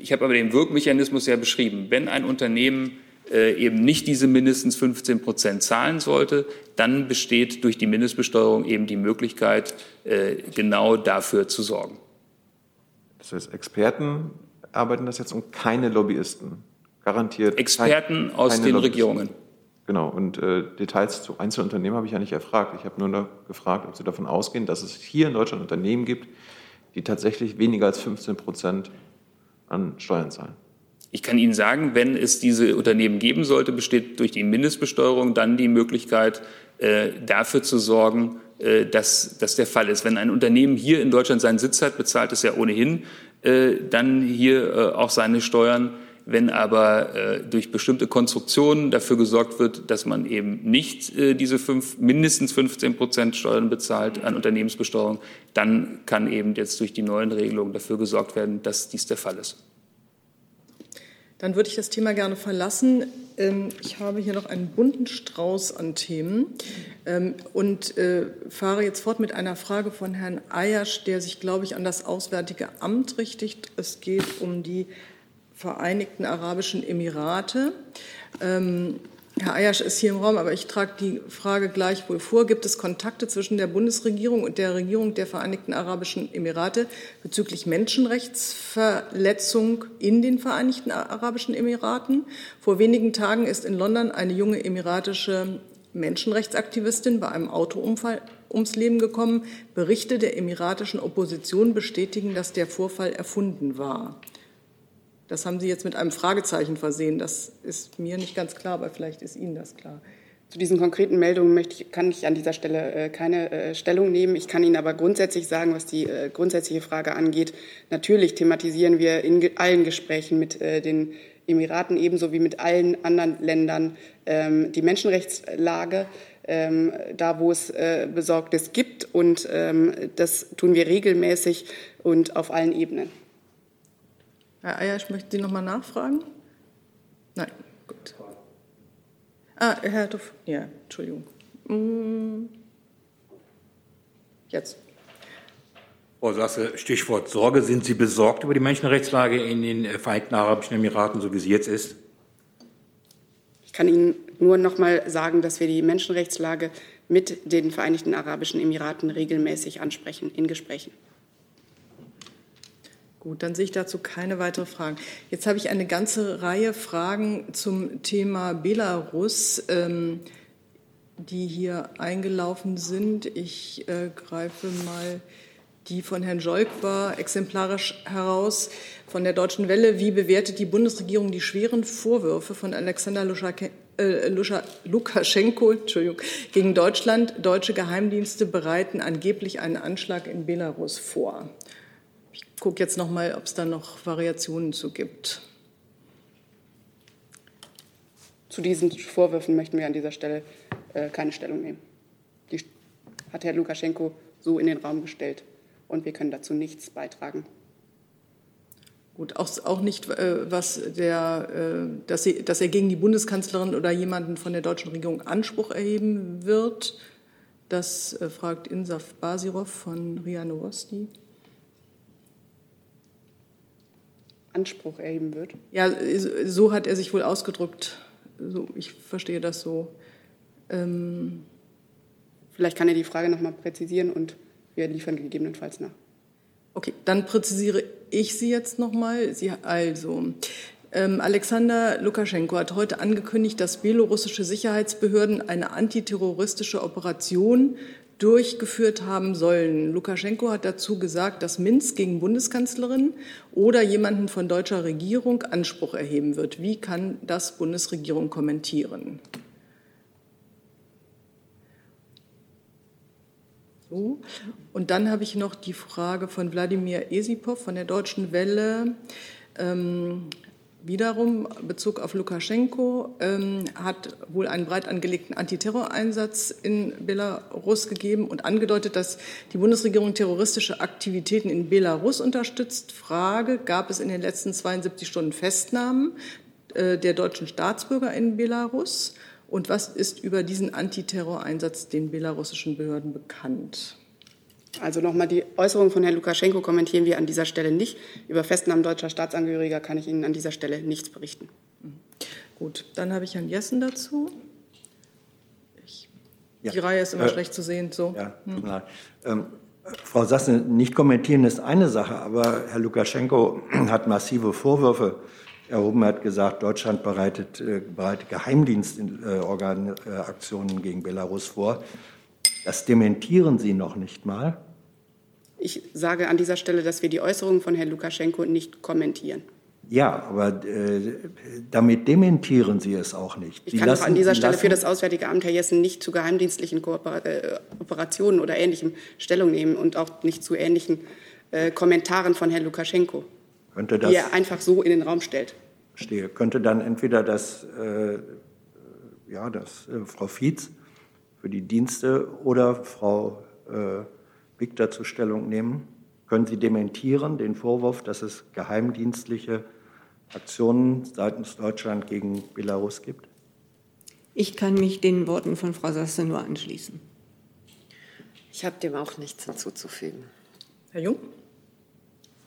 ich habe aber den Wirkmechanismus ja beschrieben. Wenn ein Unternehmen äh, eben nicht diese mindestens 15 Prozent zahlen sollte, dann besteht durch die Mindestbesteuerung eben die Möglichkeit, äh, genau dafür zu sorgen. Das heißt, Experten arbeiten das jetzt und keine Lobbyisten. Garantiert. Experten kein, aus den Lobbyisten. Regierungen. Genau, und äh, Details zu Einzelunternehmen habe ich ja nicht erfragt. Ich habe nur gefragt, ob Sie davon ausgehen, dass es hier in Deutschland Unternehmen gibt, die tatsächlich weniger als 15 Prozent an Steuern zahlen. Ich kann Ihnen sagen, wenn es diese Unternehmen geben sollte, besteht durch die Mindestbesteuerung dann die Möglichkeit, äh, dafür zu sorgen, äh, dass das der Fall ist. Wenn ein Unternehmen hier in Deutschland seinen Sitz hat, bezahlt es ja ohnehin äh, dann hier äh, auch seine Steuern. Wenn aber äh, durch bestimmte Konstruktionen dafür gesorgt wird, dass man eben nicht äh, diese fünf, mindestens 15 Prozent Steuern bezahlt an Unternehmensbesteuerung, dann kann eben jetzt durch die neuen Regelungen dafür gesorgt werden, dass dies der Fall ist. Dann würde ich das Thema gerne verlassen. Ähm, ich habe hier noch einen bunten Strauß an Themen ähm, und äh, fahre jetzt fort mit einer Frage von Herrn Ayasch, der sich, glaube ich, an das Auswärtige Amt richtet. Es geht um die Vereinigten Arabischen Emirate. Ähm, Herr Ayasch ist hier im Raum, aber ich trage die Frage gleichwohl vor. Gibt es Kontakte zwischen der Bundesregierung und der Regierung der Vereinigten Arabischen Emirate bezüglich Menschenrechtsverletzung in den Vereinigten Arabischen Emiraten? Vor wenigen Tagen ist in London eine junge emiratische Menschenrechtsaktivistin bei einem Autounfall ums Leben gekommen. Berichte der emiratischen Opposition bestätigen, dass der Vorfall erfunden war. Das haben Sie jetzt mit einem Fragezeichen versehen. Das ist mir nicht ganz klar, aber vielleicht ist Ihnen das klar. Zu diesen konkreten Meldungen ich, kann ich an dieser Stelle äh, keine äh, Stellung nehmen. Ich kann Ihnen aber grundsätzlich sagen, was die äh, grundsätzliche Frage angeht. Natürlich thematisieren wir in ge allen Gesprächen mit äh, den Emiraten ebenso wie mit allen anderen Ländern ähm, die Menschenrechtslage. Ähm, da, wo es äh, Besorgnis gibt. Und ähm, das tun wir regelmäßig und auf allen Ebenen. Herr Eier, ich möchte Sie noch mal nachfragen. Nein, gut. Ah, Herr Duff, ja, Entschuldigung. Mm. Jetzt. Frau Sasse, Stichwort Sorge. Sind Sie besorgt über die Menschenrechtslage in den Vereinigten Arabischen Emiraten, so wie sie jetzt ist? Ich kann Ihnen nur noch mal sagen, dass wir die Menschenrechtslage mit den Vereinigten Arabischen Emiraten regelmäßig ansprechen in Gesprächen. Gut, dann sehe ich dazu keine weiteren Fragen. Jetzt habe ich eine ganze Reihe Fragen zum Thema Belarus, ähm, die hier eingelaufen sind. Ich äh, greife mal die von Herrn Jolk war exemplarisch heraus von der Deutschen Welle. Wie bewertet die Bundesregierung die schweren Vorwürfe von Alexander äh, Lukaschenko gegen Deutschland? Deutsche Geheimdienste bereiten angeblich einen Anschlag in Belarus vor gucke jetzt noch mal, ob es da noch Variationen zu gibt. Zu diesen Vorwürfen möchten wir an dieser Stelle äh, keine Stellung nehmen. Die hat Herr Lukaschenko so in den Raum gestellt und wir können dazu nichts beitragen. Gut, auch, auch nicht, äh, was der, äh, dass, sie, dass er gegen die Bundeskanzlerin oder jemanden von der deutschen Regierung Anspruch erheben wird. Das äh, fragt Insaf Basirov von RIA Novosti. Anspruch erheben wird? Ja, so hat er sich wohl ausgedrückt. So, ich verstehe das so. Ähm Vielleicht kann er die Frage noch mal präzisieren und wir liefern gegebenenfalls nach. Okay, dann präzisiere ich sie jetzt noch mal. Sie, also, ähm, Alexander Lukaschenko hat heute angekündigt, dass belorussische Sicherheitsbehörden eine antiterroristische Operation durchgeführt haben sollen. Lukaschenko hat dazu gesagt, dass Minsk gegen Bundeskanzlerin oder jemanden von deutscher Regierung Anspruch erheben wird. Wie kann das Bundesregierung kommentieren? So. Und dann habe ich noch die Frage von Wladimir Esipov von der Deutschen Welle. Ähm, Wiederum Bezug auf Lukaschenko ähm, hat wohl einen breit angelegten Antiterroreinsatz in Belarus gegeben und angedeutet, dass die Bundesregierung terroristische Aktivitäten in Belarus unterstützt. Frage, gab es in den letzten 72 Stunden Festnahmen äh, der deutschen Staatsbürger in Belarus? Und was ist über diesen Antiterroreinsatz den belarussischen Behörden bekannt? Also nochmal die Äußerung von Herrn Lukaschenko kommentieren wir an dieser Stelle nicht. Über Festnahmen deutscher Staatsangehöriger kann ich Ihnen an dieser Stelle nichts berichten. Gut, dann habe ich Herrn Jessen dazu. Ich, ja. Die Reihe ist immer äh, schlecht zu sehen. So. Ja, hm. ähm, Frau Sasse, nicht kommentieren ist eine Sache, aber Herr Lukaschenko hat massive Vorwürfe erhoben. Er hat gesagt, Deutschland bereitet, äh, bereitet Geheimdienstorganaktionen äh, gegen Belarus vor. Das dementieren Sie noch nicht mal. Ich sage an dieser Stelle, dass wir die Äußerungen von Herrn Lukaschenko nicht kommentieren. Ja, aber äh, damit dementieren Sie es auch nicht. Ich kann lassen, an dieser Stelle für das Auswärtige Amt Herr Jessen nicht zu geheimdienstlichen Kooper äh, Operationen oder Ähnlichem Stellung nehmen und auch nicht zu ähnlichen äh, Kommentaren von Herrn Lukaschenko, Könnte das, die er einfach so in den Raum stellt. Verstehe. Könnte dann entweder das, äh, ja, das äh, Frau Fietz für die Dienste oder Frau äh, Wick dazu Stellung nehmen? Können Sie dementieren den Vorwurf, dass es geheimdienstliche Aktionen seitens Deutschland gegen Belarus gibt? Ich kann mich den Worten von Frau Sasse nur anschließen. Ich habe dem auch nichts hinzuzufügen. Herr Jung?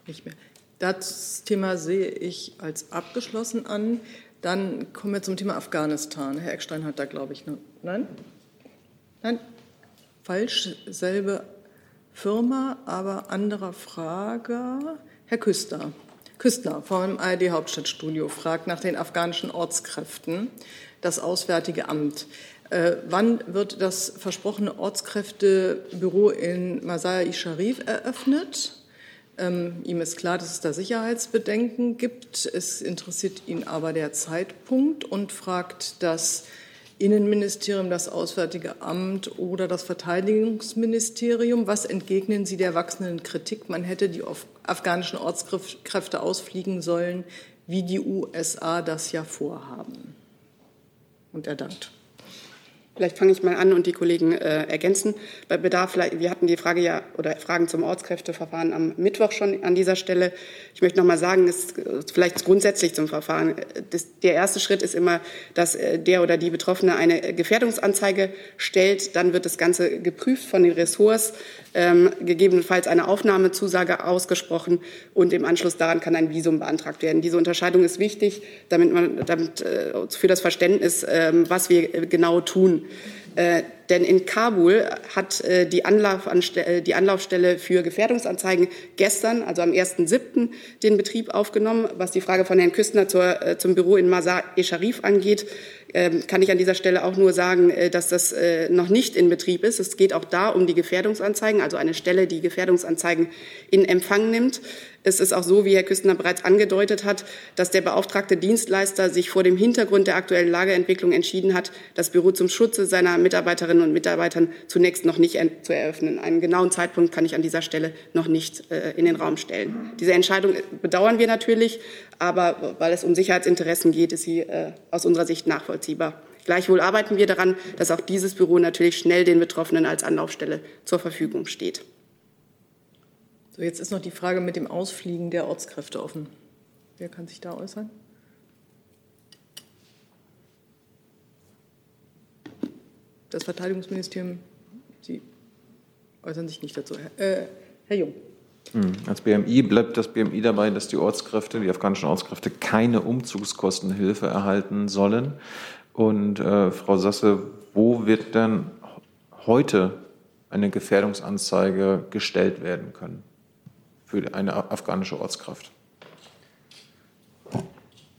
Nicht mehr. Das Thema sehe ich als abgeschlossen an. Dann kommen wir zum Thema Afghanistan. Herr Eckstein hat da, glaube ich, noch. Nein? Nein, falsch, selbe Firma, aber anderer Frage. Herr Küster. Küstner vom ARD Hauptstadtstudio fragt nach den afghanischen Ortskräften, das Auswärtige Amt. Äh, wann wird das versprochene Ortskräftebüro in Masaya-i Sharif eröffnet? Ähm, ihm ist klar, dass es da Sicherheitsbedenken gibt. Es interessiert ihn aber der Zeitpunkt und fragt das Innenministerium, das Auswärtige Amt oder das Verteidigungsministerium. Was entgegnen Sie der wachsenden Kritik? Man hätte die afghanischen Ortskräfte ausfliegen sollen, wie die USA das ja vorhaben. Und er dankt. Vielleicht fange ich mal an und die Kollegen äh, ergänzen. Bei Bedarf, wir hatten die Frage ja oder Fragen zum Ortskräfteverfahren am Mittwoch schon an dieser Stelle. Ich möchte noch mal sagen, es vielleicht grundsätzlich zum Verfahren. Das, der erste Schritt ist immer, dass äh, der oder die Betroffene eine Gefährdungsanzeige stellt. Dann wird das Ganze geprüft von den Ressorts, ähm, gegebenenfalls eine Aufnahmezusage ausgesprochen und im Anschluss daran kann ein Visum beantragt werden. Diese Unterscheidung ist wichtig, damit man damit äh, für das Verständnis, äh, was wir genau tun. Äh, denn in Kabul hat äh, die, äh, die, Anlaufstelle für Gefährdungsanzeigen gestern, also am 1.7., den Betrieb aufgenommen. Was die Frage von Herrn Küstner zur, äh, zum Büro in Masar-e-Sharif angeht, ähm, kann ich an dieser Stelle auch nur sagen, äh, dass das äh, noch nicht in Betrieb ist. Es geht auch da um die Gefährdungsanzeigen, also eine Stelle, die Gefährdungsanzeigen in Empfang nimmt. Es ist auch so, wie Herr Küstner bereits angedeutet hat, dass der beauftragte Dienstleister sich vor dem Hintergrund der aktuellen Lageentwicklung entschieden hat, das Büro zum Schutze seiner Mitarbeiterinnen und Mitarbeitern zunächst noch nicht zu eröffnen. Einen genauen Zeitpunkt kann ich an dieser Stelle noch nicht äh, in den Raum stellen. Diese Entscheidung bedauern wir natürlich, aber weil es um Sicherheitsinteressen geht, ist sie äh, aus unserer Sicht nachvollziehbar. Gleichwohl arbeiten wir daran, dass auch dieses Büro natürlich schnell den Betroffenen als Anlaufstelle zur Verfügung steht. So, jetzt ist noch die Frage mit dem Ausfliegen der Ortskräfte offen. Wer kann sich da äußern? Das Verteidigungsministerium, Sie äußern sich nicht dazu. Herr, äh, Herr Jung. Hm, als BMI bleibt das BMI dabei, dass die Ortskräfte, die afghanischen Ortskräfte, keine Umzugskostenhilfe erhalten sollen. Und äh, Frau Sasse, wo wird denn heute eine Gefährdungsanzeige gestellt werden können? für eine afghanische Ortskraft.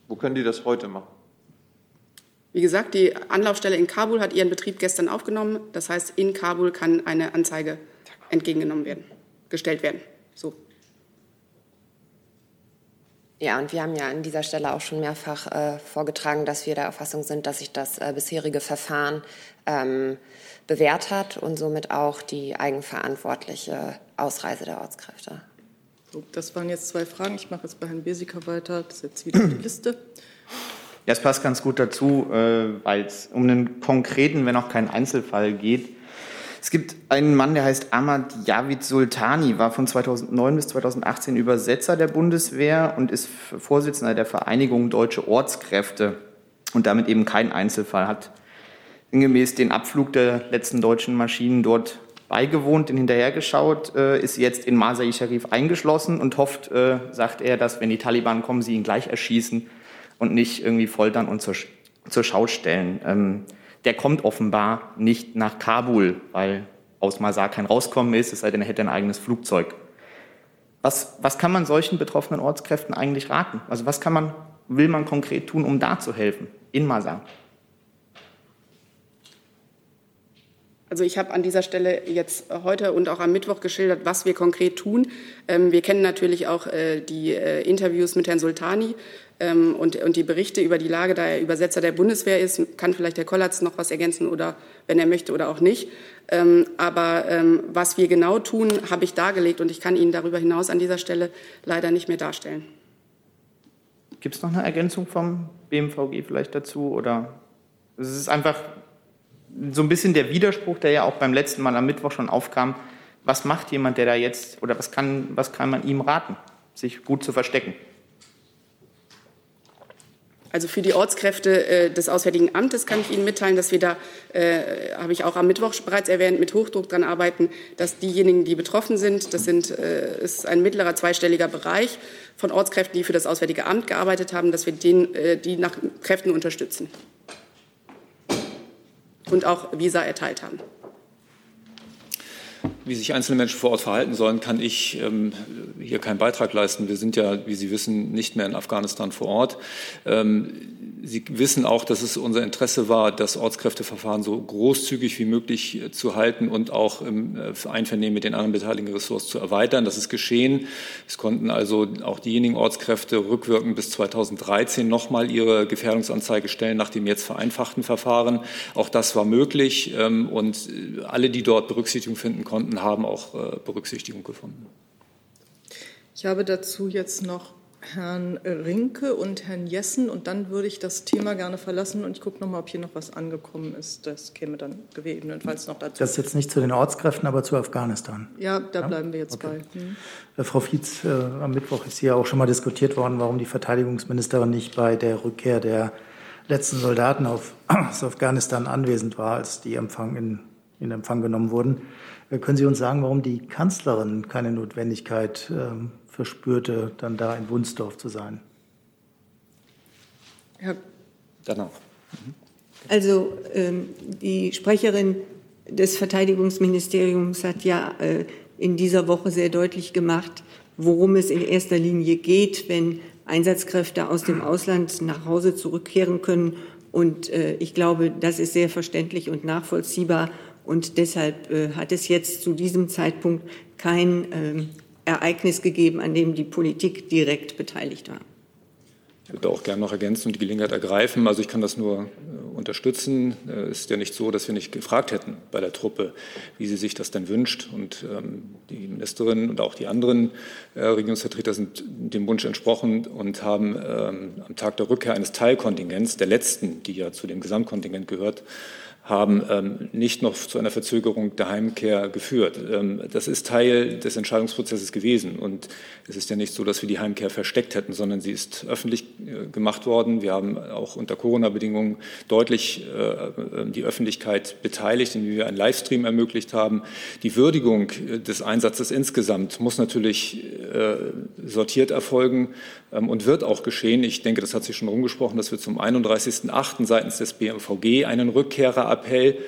Wo können die das heute machen? Wie gesagt, die Anlaufstelle in Kabul hat ihren Betrieb gestern aufgenommen. Das heißt, in Kabul kann eine Anzeige entgegengenommen werden, gestellt werden. So. Ja, und wir haben ja an dieser Stelle auch schon mehrfach äh, vorgetragen, dass wir der Auffassung sind, dass sich das äh, bisherige Verfahren ähm, bewährt hat und somit auch die eigenverantwortliche Ausreise der Ortskräfte. So, das waren jetzt zwei Fragen. Ich mache jetzt bei Herrn Besiker weiter. Das ist jetzt wieder die Liste. Ja, es passt ganz gut dazu, äh, weil es um einen konkreten, wenn auch keinen Einzelfall geht. Es gibt einen Mann, der heißt Ahmad Javid Sultani, war von 2009 bis 2018 Übersetzer der Bundeswehr und ist Vorsitzender der Vereinigung Deutsche Ortskräfte und damit eben kein Einzelfall. Hat gemäß den Abflug der letzten deutschen Maschinen dort beigewohnt, den hinterhergeschaut, äh, ist jetzt in Masai Sharif eingeschlossen und hofft, äh, sagt er, dass wenn die Taliban kommen, sie ihn gleich erschießen und nicht irgendwie foltern und zur, zur Schau stellen. Ähm, der kommt offenbar nicht nach Kabul, weil aus Masar kein Rauskommen ist, es sei denn, er hätte ein eigenes Flugzeug. Was, was kann man solchen betroffenen Ortskräften eigentlich raten? Also was kann man, will man konkret tun, um da zu helfen in Masar? Also ich habe an dieser Stelle jetzt heute und auch am Mittwoch geschildert, was wir konkret tun. Ähm, wir kennen natürlich auch äh, die äh, Interviews mit Herrn Sultani und, und die Berichte über die Lage, da er Übersetzer der Bundeswehr ist. Kann vielleicht Herr Kollatz noch was ergänzen oder wenn er möchte oder auch nicht. Ähm, aber was wir genau tun, habe ich dargelegt und ich kann Ihnen darüber hinaus an dieser Stelle leider nicht mehr darstellen. Gibt es noch eine Ergänzung vom BMVG vielleicht dazu oder es ist einfach so ein bisschen der Widerspruch, der ja auch beim letzten Mal am Mittwoch schon aufkam. Was macht jemand, der da jetzt, oder was kann, was kann man ihm raten, sich gut zu verstecken? Also für die Ortskräfte äh, des Auswärtigen Amtes kann ich Ihnen mitteilen, dass wir da, äh, habe ich auch am Mittwoch bereits erwähnt, mit Hochdruck daran arbeiten, dass diejenigen, die betroffen sind, das sind, äh, ist ein mittlerer zweistelliger Bereich von Ortskräften, die für das Auswärtige Amt gearbeitet haben, dass wir den, äh, die nach Kräften unterstützen und auch Visa erteilt haben. Wie sich einzelne Menschen vor Ort verhalten sollen, kann ich ähm, hier keinen Beitrag leisten. Wir sind ja, wie Sie wissen, nicht mehr in Afghanistan vor Ort. Ähm, Sie wissen auch, dass es unser Interesse war, das Ortskräfteverfahren so großzügig wie möglich äh, zu halten und auch im äh, Einvernehmen mit den anderen beteiligten Ressorts zu erweitern. Das ist geschehen. Es konnten also auch diejenigen Ortskräfte rückwirkend bis 2013 nochmal ihre Gefährdungsanzeige stellen nach dem jetzt vereinfachten Verfahren. Auch das war möglich ähm, und äh, alle, die dort Berücksichtigung finden konnten, haben auch Berücksichtigung gefunden. Ich habe dazu jetzt noch Herrn Rinke und Herrn Jessen und dann würde ich das Thema gerne verlassen und ich gucke noch mal, ob hier noch was angekommen ist. Das käme dann gegebenenfalls noch dazu. Das ist jetzt nicht zu den Ortskräften, aber zu Afghanistan. Ja, da ja? bleiben wir jetzt okay. bei. Hm. Äh, Frau Fietz, äh, am Mittwoch ist hier auch schon mal diskutiert worden, warum die Verteidigungsministerin nicht bei der Rückkehr der letzten Soldaten auf, aus Afghanistan anwesend war, als die Empfang in, in Empfang genommen wurden. Können Sie uns sagen, warum die Kanzlerin keine Notwendigkeit ähm, verspürte, dann da in Wunsdorf zu sein. Herr Danach. Also ähm, die Sprecherin des Verteidigungsministeriums hat ja äh, in dieser Woche sehr deutlich gemacht, worum es in erster Linie geht, wenn Einsatzkräfte aus dem Ausland nach Hause zurückkehren können. Und äh, ich glaube, das ist sehr verständlich und nachvollziehbar. Und deshalb äh, hat es jetzt zu diesem Zeitpunkt kein ähm, Ereignis gegeben, an dem die Politik direkt beteiligt war. Ich würde auch gerne noch ergänzen und die Gelegenheit ergreifen. Also ich kann das nur äh, unterstützen. Es äh, ist ja nicht so, dass wir nicht gefragt hätten bei der Truppe, wie sie sich das denn wünscht. Und ähm, die Ministerin und auch die anderen äh, Regierungsvertreter sind dem Wunsch entsprochen und haben ähm, am Tag der Rückkehr eines Teilkontingents, der letzten, die ja zu dem Gesamtkontingent gehört, haben ähm, nicht noch zu einer Verzögerung der Heimkehr geführt. Ähm, das ist Teil des Entscheidungsprozesses gewesen. Und es ist ja nicht so, dass wir die Heimkehr versteckt hätten, sondern sie ist öffentlich äh, gemacht worden. Wir haben auch unter Corona-Bedingungen deutlich äh, die Öffentlichkeit beteiligt, indem wir einen Livestream ermöglicht haben. Die Würdigung äh, des Einsatzes insgesamt muss natürlich sortiert erfolgen ähm, und wird auch geschehen. Ich denke, das hat sich schon rumgesprochen, dass wir zum 31.08. seitens des BMVG einen Rückkehrerappell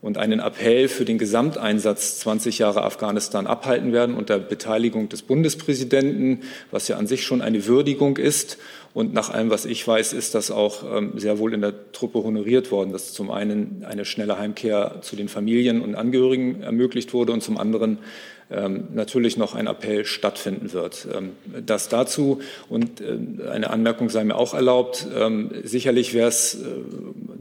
und einen Appell für den Gesamteinsatz 20 Jahre Afghanistan abhalten werden unter Beteiligung des Bundespräsidenten, was ja an sich schon eine Würdigung ist. Und nach allem, was ich weiß, ist das auch ähm, sehr wohl in der Truppe honoriert worden, dass zum einen eine schnelle Heimkehr zu den Familien und Angehörigen ermöglicht wurde und zum anderen natürlich noch ein Appell stattfinden wird. Ähm, das dazu und äh, eine Anmerkung sei mir auch erlaubt. Ähm, sicherlich wäre es äh,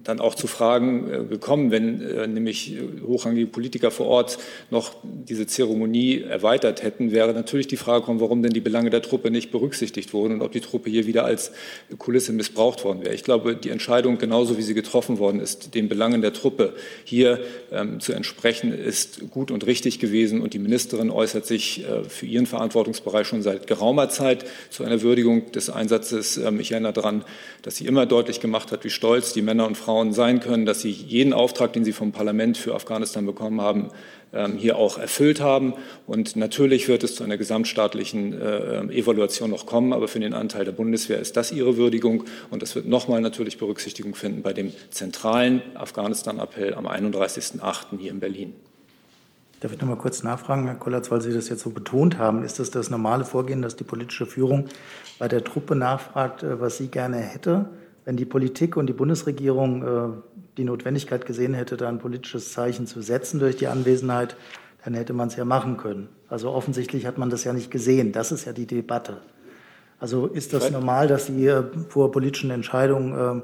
dann auch zu Fragen äh, gekommen, wenn nämlich hochrangige Politiker vor Ort noch diese Zeremonie erweitert hätten, wäre natürlich die Frage gekommen, warum denn die Belange der Truppe nicht berücksichtigt wurden und ob die Truppe hier wieder als Kulisse missbraucht worden wäre. Ich glaube, die Entscheidung, genauso wie sie getroffen worden ist, den Belangen der Truppe hier ähm, zu entsprechen, ist gut und richtig gewesen und die Ministerin Ministerin äußert sich äh, für ihren Verantwortungsbereich schon seit geraumer Zeit zu einer Würdigung des Einsatzes. Ähm, ich erinnere daran, dass sie immer deutlich gemacht hat, wie stolz die Männer und Frauen sein können, dass sie jeden Auftrag, den sie vom Parlament für Afghanistan bekommen haben, ähm, hier auch erfüllt haben. Und natürlich wird es zu einer gesamtstaatlichen äh, Evaluation noch kommen, aber für den Anteil der Bundeswehr ist das ihre Würdigung. Und das wird nochmal natürlich Berücksichtigung finden bei dem zentralen Afghanistan-Appell am 31.08. hier in Berlin. Darf ich noch mal kurz nachfragen, Herr Kollatz, weil Sie das jetzt so betont haben. Ist das das normale Vorgehen, dass die politische Führung bei der Truppe nachfragt, äh, was sie gerne hätte? Wenn die Politik und die Bundesregierung äh, die Notwendigkeit gesehen hätte, da ein politisches Zeichen zu setzen durch die Anwesenheit, dann hätte man es ja machen können. Also offensichtlich hat man das ja nicht gesehen. Das ist ja die Debatte. Also ist das normal, dass Sie vor politischen Entscheidungen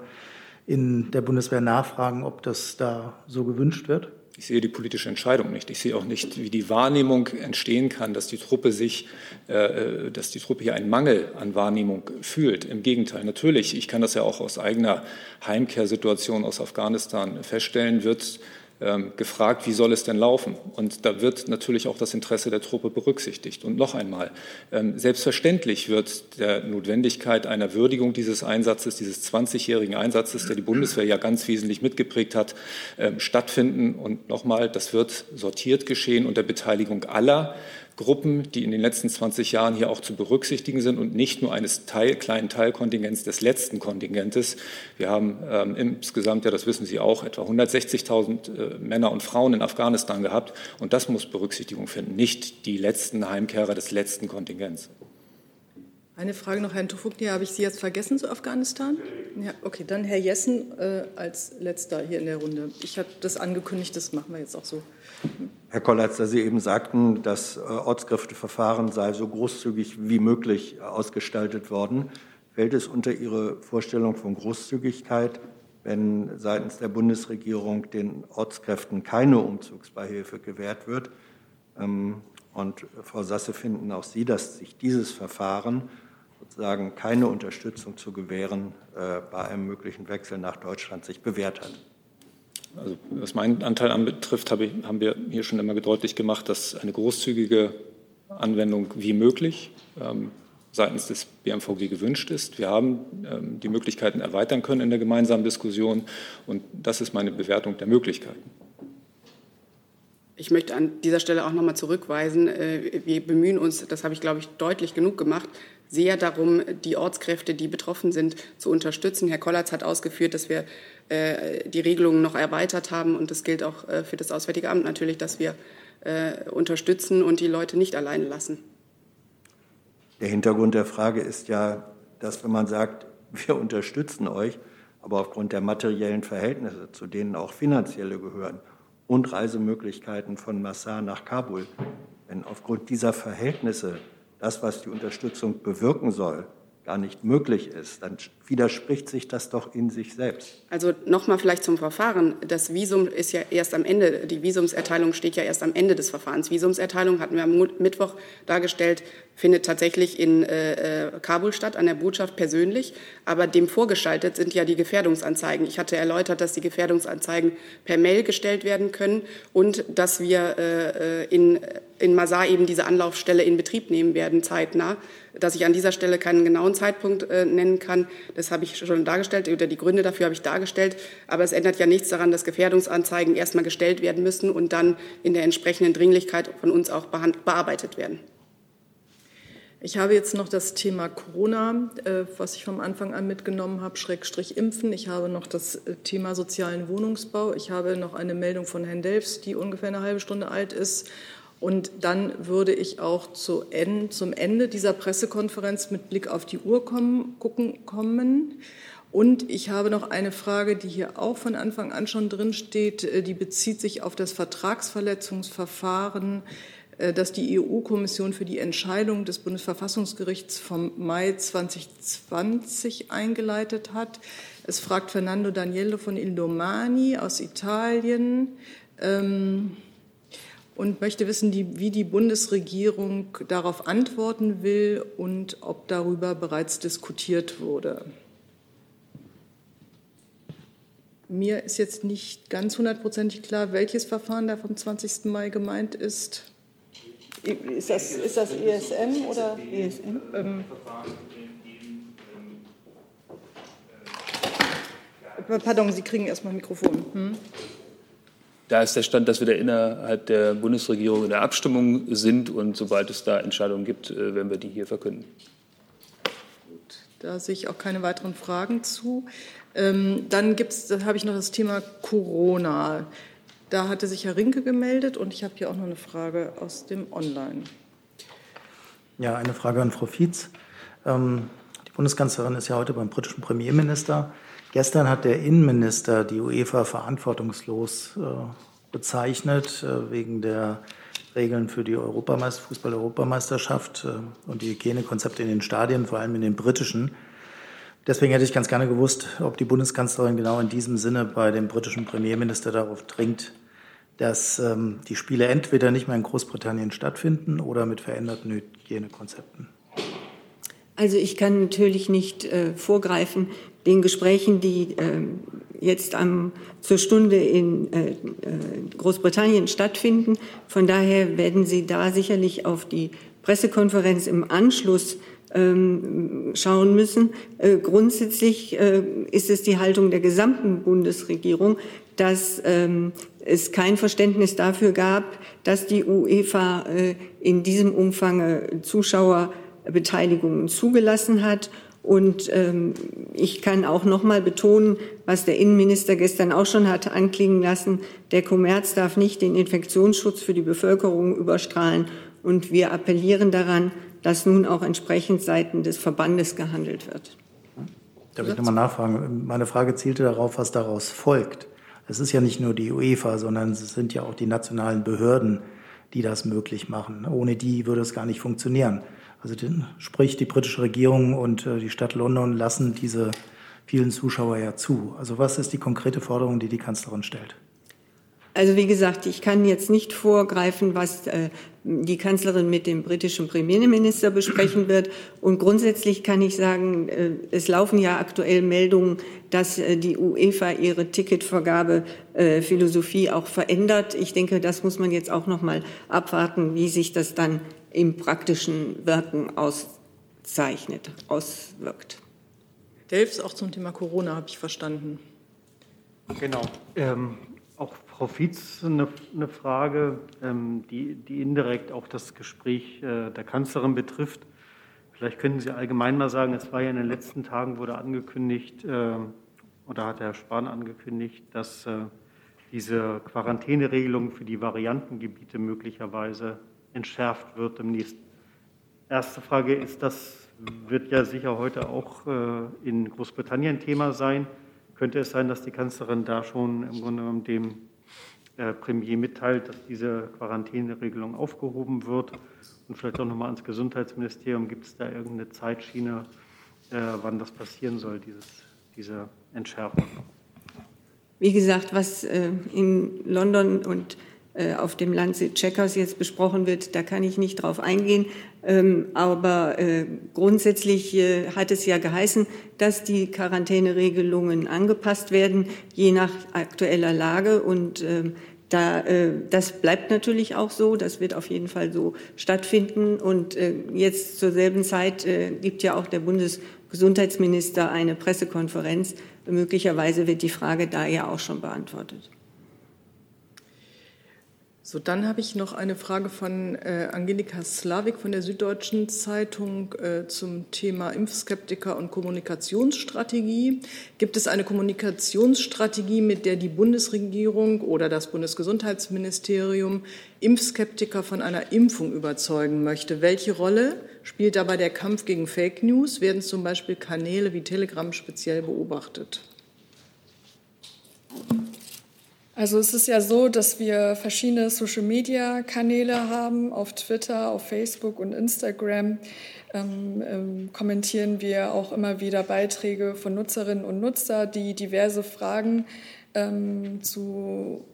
in der Bundeswehr nachfragen, ob das da so gewünscht wird? Ich sehe die politische Entscheidung nicht. Ich sehe auch nicht, wie die Wahrnehmung entstehen kann, dass die Truppe sich, äh, dass die Truppe hier einen Mangel an Wahrnehmung fühlt. Im Gegenteil, natürlich, ich kann das ja auch aus eigener Heimkehrsituation aus Afghanistan feststellen, wird gefragt, wie soll es denn laufen? Und da wird natürlich auch das Interesse der Truppe berücksichtigt. Und noch einmal, ähm, selbstverständlich wird der Notwendigkeit einer Würdigung dieses Einsatzes, dieses 20-jährigen Einsatzes, der die Bundeswehr ja ganz wesentlich mitgeprägt hat, ähm, stattfinden. Und nochmal, das wird sortiert geschehen unter Beteiligung aller Gruppen, die in den letzten 20 Jahren hier auch zu berücksichtigen sind und nicht nur eines Teil, kleinen Teilkontingents des letzten Kontingentes. Wir haben ähm, insgesamt, ja, das wissen Sie auch, etwa 160.000 äh, Männer und Frauen in Afghanistan gehabt und das muss Berücksichtigung finden, nicht die letzten Heimkehrer des letzten Kontingents. Eine Frage noch, Herrn Tufukni, habe ich Sie jetzt vergessen zu Afghanistan? Ja, okay, dann Herr Jessen äh, als letzter hier in der Runde. Ich habe das angekündigt, das machen wir jetzt auch so. Herr Kollatz, da Sie eben sagten, das äh, Ortskräfteverfahren sei so großzügig wie möglich ausgestaltet worden, fällt es unter Ihre Vorstellung von Großzügigkeit, wenn seitens der Bundesregierung den Ortskräften keine Umzugsbeihilfe gewährt wird? Ähm, und Frau Sasse, finden auch Sie, dass sich dieses Verfahren sozusagen keine Unterstützung zu gewähren äh, bei einem möglichen Wechsel nach Deutschland sich bewährt hat? Also was meinen Anteil anbetrifft, habe ich, haben wir hier schon immer deutlich gemacht, dass eine großzügige Anwendung wie möglich ähm, seitens des BMVG gewünscht ist. Wir haben ähm, die Möglichkeiten erweitern können in der gemeinsamen Diskussion und das ist meine Bewertung der Möglichkeiten. Ich möchte an dieser Stelle auch noch mal zurückweisen. Äh, wir bemühen uns, das habe ich, glaube ich, deutlich genug gemacht, sehr darum, die Ortskräfte, die betroffen sind, zu unterstützen. Herr Kollatz hat ausgeführt, dass wir äh, die Regelungen noch erweitert haben. Und das gilt auch äh, für das Auswärtige Amt natürlich, dass wir unterstützen und die Leute nicht alleine lassen. Der Hintergrund der Frage ist ja, dass wenn man sagt, wir unterstützen euch, aber aufgrund der materiellen Verhältnisse, zu denen auch finanzielle gehören, und Reisemöglichkeiten von Massar nach Kabul. Wenn aufgrund dieser Verhältnisse das, was die Unterstützung bewirken soll, gar nicht möglich ist, dann widerspricht sich das doch in sich selbst. Also nochmal vielleicht zum Verfahren. Das Visum ist ja erst am Ende, die Visumserteilung steht ja erst am Ende des Verfahrens. Visumserteilung hatten wir am Mittwoch dargestellt, findet tatsächlich in äh, äh, Kabul statt, an der Botschaft persönlich. Aber dem vorgeschaltet sind ja die Gefährdungsanzeigen. Ich hatte erläutert, dass die Gefährdungsanzeigen per Mail gestellt werden können und dass wir äh, äh in, in Masar eben diese Anlaufstelle in Betrieb nehmen werden, zeitnah dass ich an dieser Stelle keinen genauen Zeitpunkt äh, nennen kann. Das habe ich schon dargestellt oder die Gründe dafür habe ich dargestellt. Aber es ändert ja nichts daran, dass Gefährdungsanzeigen erstmal gestellt werden müssen und dann in der entsprechenden Dringlichkeit von uns auch bearbeitet werden. Ich habe jetzt noch das Thema Corona, äh, was ich vom Anfang an mitgenommen habe, Schrägstrich Impfen. Ich habe noch das äh, Thema sozialen Wohnungsbau. Ich habe noch eine Meldung von Herrn Delfs, die ungefähr eine halbe Stunde alt ist. Und dann würde ich auch zu Ende, zum Ende dieser Pressekonferenz mit Blick auf die Uhr kommen, gucken, kommen. Und ich habe noch eine Frage, die hier auch von Anfang an schon drin steht. Äh, die bezieht sich auf das Vertragsverletzungsverfahren äh, das die EU-Kommission für die Entscheidung des Bundesverfassungsgerichts vom Mai 2020 eingeleitet hat. Es fragt Fernando Daniello von Ildomani aus Italien ähm, und möchte wissen, wie die Bundesregierung darauf antworten will und ob darüber bereits diskutiert wurde. Mir ist jetzt nicht ganz hundertprozentig klar, welches Verfahren da vom 20. Mai gemeint ist. Ist das, ist das ESM oder ESM? Ähm, pardon, Sie kriegen erstmal ein Mikrofon. Hm? Da ist der Stand, dass wir da innerhalb der Bundesregierung in der Abstimmung sind und sobald es da Entscheidungen gibt, äh, werden wir die hier verkünden. Gut, da sehe ich auch keine weiteren Fragen zu. Ähm, dann gibt's, da habe ich noch das Thema Corona. Da hatte sich Herr Rinke gemeldet und ich habe hier auch noch eine Frage aus dem Online. Ja, eine Frage an Frau Fietz. Ähm, die Bundeskanzlerin ist ja heute beim britischen Premierminister. Gestern hat der Innenminister die UEFA verantwortungslos äh, bezeichnet äh, wegen der Regeln für die Europameister Fußball-Europameisterschaft äh, und die Hygienekonzepte in den Stadien, vor allem in den britischen. Deswegen hätte ich ganz gerne gewusst, ob die Bundeskanzlerin genau in diesem Sinne bei dem britischen Premierminister darauf dringt, dass ähm, die Spiele entweder nicht mehr in Großbritannien stattfinden oder mit veränderten Hygienekonzepten. Also ich kann natürlich nicht äh, vorgreifen den Gesprächen, die äh, jetzt am, zur Stunde in äh, äh, Großbritannien stattfinden. Von daher werden Sie da sicherlich auf die Pressekonferenz im Anschluss ähm, schauen müssen. Äh, grundsätzlich ist es die Haltung der gesamten Bundesregierung, dass ähm, es kein Verständnis dafür gab, dass die UEFA in diesem Umfang Zuschauerbeteiligungen zugelassen hat. Und ähm, ich kann auch noch mal betonen, was der Innenminister gestern auch schon hatte anklingen lassen, der Kommerz darf nicht den Infektionsschutz für die Bevölkerung überstrahlen. Und wir appellieren daran, dass nun auch entsprechend seitens des Verbandes gehandelt wird. Darf ich nochmal nachfragen? Meine Frage zielte darauf, was daraus folgt. Es ist ja nicht nur die UEFA, sondern es sind ja auch die nationalen Behörden, die das möglich machen. Ohne die würde es gar nicht funktionieren. Also sprich, die britische Regierung und äh, die Stadt London lassen diese vielen Zuschauer ja zu. Also was ist die konkrete Forderung, die die Kanzlerin stellt? Also wie gesagt, ich kann jetzt nicht vorgreifen, was äh, die Kanzlerin mit dem britischen Premierminister besprechen wird. Und grundsätzlich kann ich sagen, äh, es laufen ja aktuell Meldungen, dass äh, die UEFA ihre Ticketvergabephilosophie auch verändert. Ich denke, das muss man jetzt auch noch mal abwarten, wie sich das dann im praktischen Wirken auszeichnet, auswirkt. Delfs auch zum Thema Corona habe ich verstanden. Genau. Ähm, Frau Fietz eine, eine Frage, ähm, die, die, indirekt auch das Gespräch äh, der Kanzlerin betrifft. Vielleicht könnten Sie allgemein mal sagen, es war ja in den letzten Tagen wurde angekündigt, äh, oder hat Herr Spahn angekündigt, dass äh, diese Quarantäneregelung für die Variantengebiete möglicherweise entschärft wird demnächst. Erste Frage ist, das wird ja sicher heute auch in Großbritannien Thema sein. Könnte es sein, dass die Kanzlerin da schon im Grunde genommen dem äh, Premier mitteilt, dass diese Quarantäneregelung aufgehoben wird. Und vielleicht auch nochmal ans Gesundheitsministerium, gibt es da irgendeine Zeitschiene, äh, wann das passieren soll, dieses, diese Entschärfung? Wie gesagt, was äh, in London und auf dem Lancet Checkers jetzt besprochen wird, da kann ich nicht drauf eingehen. Ähm, aber äh, grundsätzlich äh, hat es ja geheißen, dass die Quarantäneregelungen angepasst werden, je nach aktueller Lage. Und ähm, da, das bleibt natürlich auch so. Das wird auf jeden Fall so stattfinden. Und jetzt zur selben Zeit gibt ja auch der Bundesgesundheitsminister eine Pressekonferenz. Möglicherweise wird die Frage da ja auch schon beantwortet. So, dann habe ich noch eine Frage von äh, Angelika Slavik von der Süddeutschen Zeitung äh, zum Thema Impfskeptiker und Kommunikationsstrategie. Gibt es eine Kommunikationsstrategie, mit der die Bundesregierung oder das Bundesgesundheitsministerium Impfskeptiker von einer Impfung überzeugen möchte? Welche Rolle spielt dabei der Kampf gegen Fake News? Werden zum Beispiel Kanäle wie Telegram speziell beobachtet? Also es ist ja so, dass wir verschiedene Social-Media-Kanäle haben. Auf Twitter, auf Facebook und Instagram ähm, ähm, kommentieren wir auch immer wieder Beiträge von Nutzerinnen und Nutzern, die diverse Fragen ähm, zu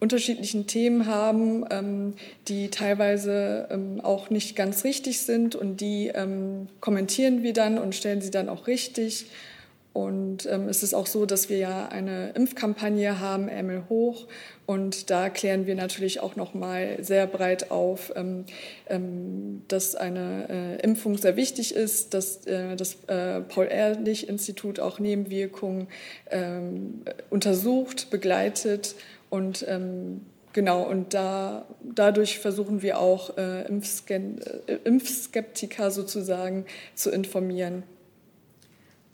unterschiedlichen Themen haben, ähm, die teilweise ähm, auch nicht ganz richtig sind und die ähm, kommentieren wir dann und stellen sie dann auch richtig. Und ähm, es ist auch so, dass wir ja eine Impfkampagne haben, Ärmel hoch. Und da klären wir natürlich auch noch mal sehr breit auf, ähm, ähm, dass eine äh, Impfung sehr wichtig ist, dass äh, das äh, Paul-Ehrlich-Institut auch Nebenwirkungen ähm, untersucht, begleitet und ähm, Genau, und da, dadurch versuchen wir auch äh, äh Impfskeptiker sozusagen zu informieren.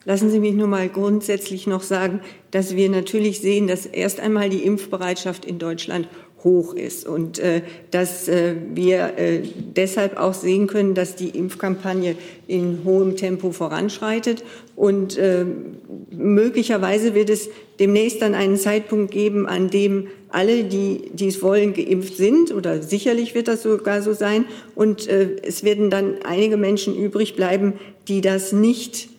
Lassen Sie mich nur mal grundsätzlich noch sagen, dass wir natürlich sehen, dass erst einmal die Impfbereitschaft in Deutschland hoch ist und äh, dass äh, wir äh, deshalb auch sehen können, dass die Impfkampagne in hohem Tempo voranschreitet und äh, möglicherweise wird es demnächst dann einen Zeitpunkt geben, an dem alle, die dies wollen, geimpft sind oder sicherlich wird das sogar so sein und äh, es werden dann einige Menschen übrig bleiben, die das nicht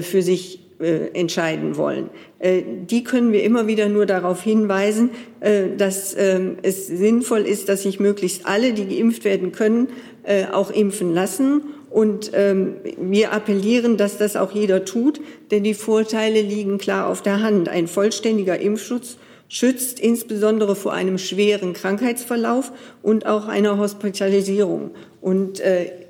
für sich äh, entscheiden wollen. Äh, die können wir immer wieder nur darauf hinweisen, dass ähm, es sinnvoll ist, dass sich möglichst alle, die geimpft werden können, auch impfen lassen. Und ähm, wir appellieren, dass das auch jeder tut, denn die Vorteile liegen klar auf der Hand. Ein vollständiger Impfschutz schützt insbesondere vor einem schweren Krankheitsverlauf und auch einer Hospitalisierung. Und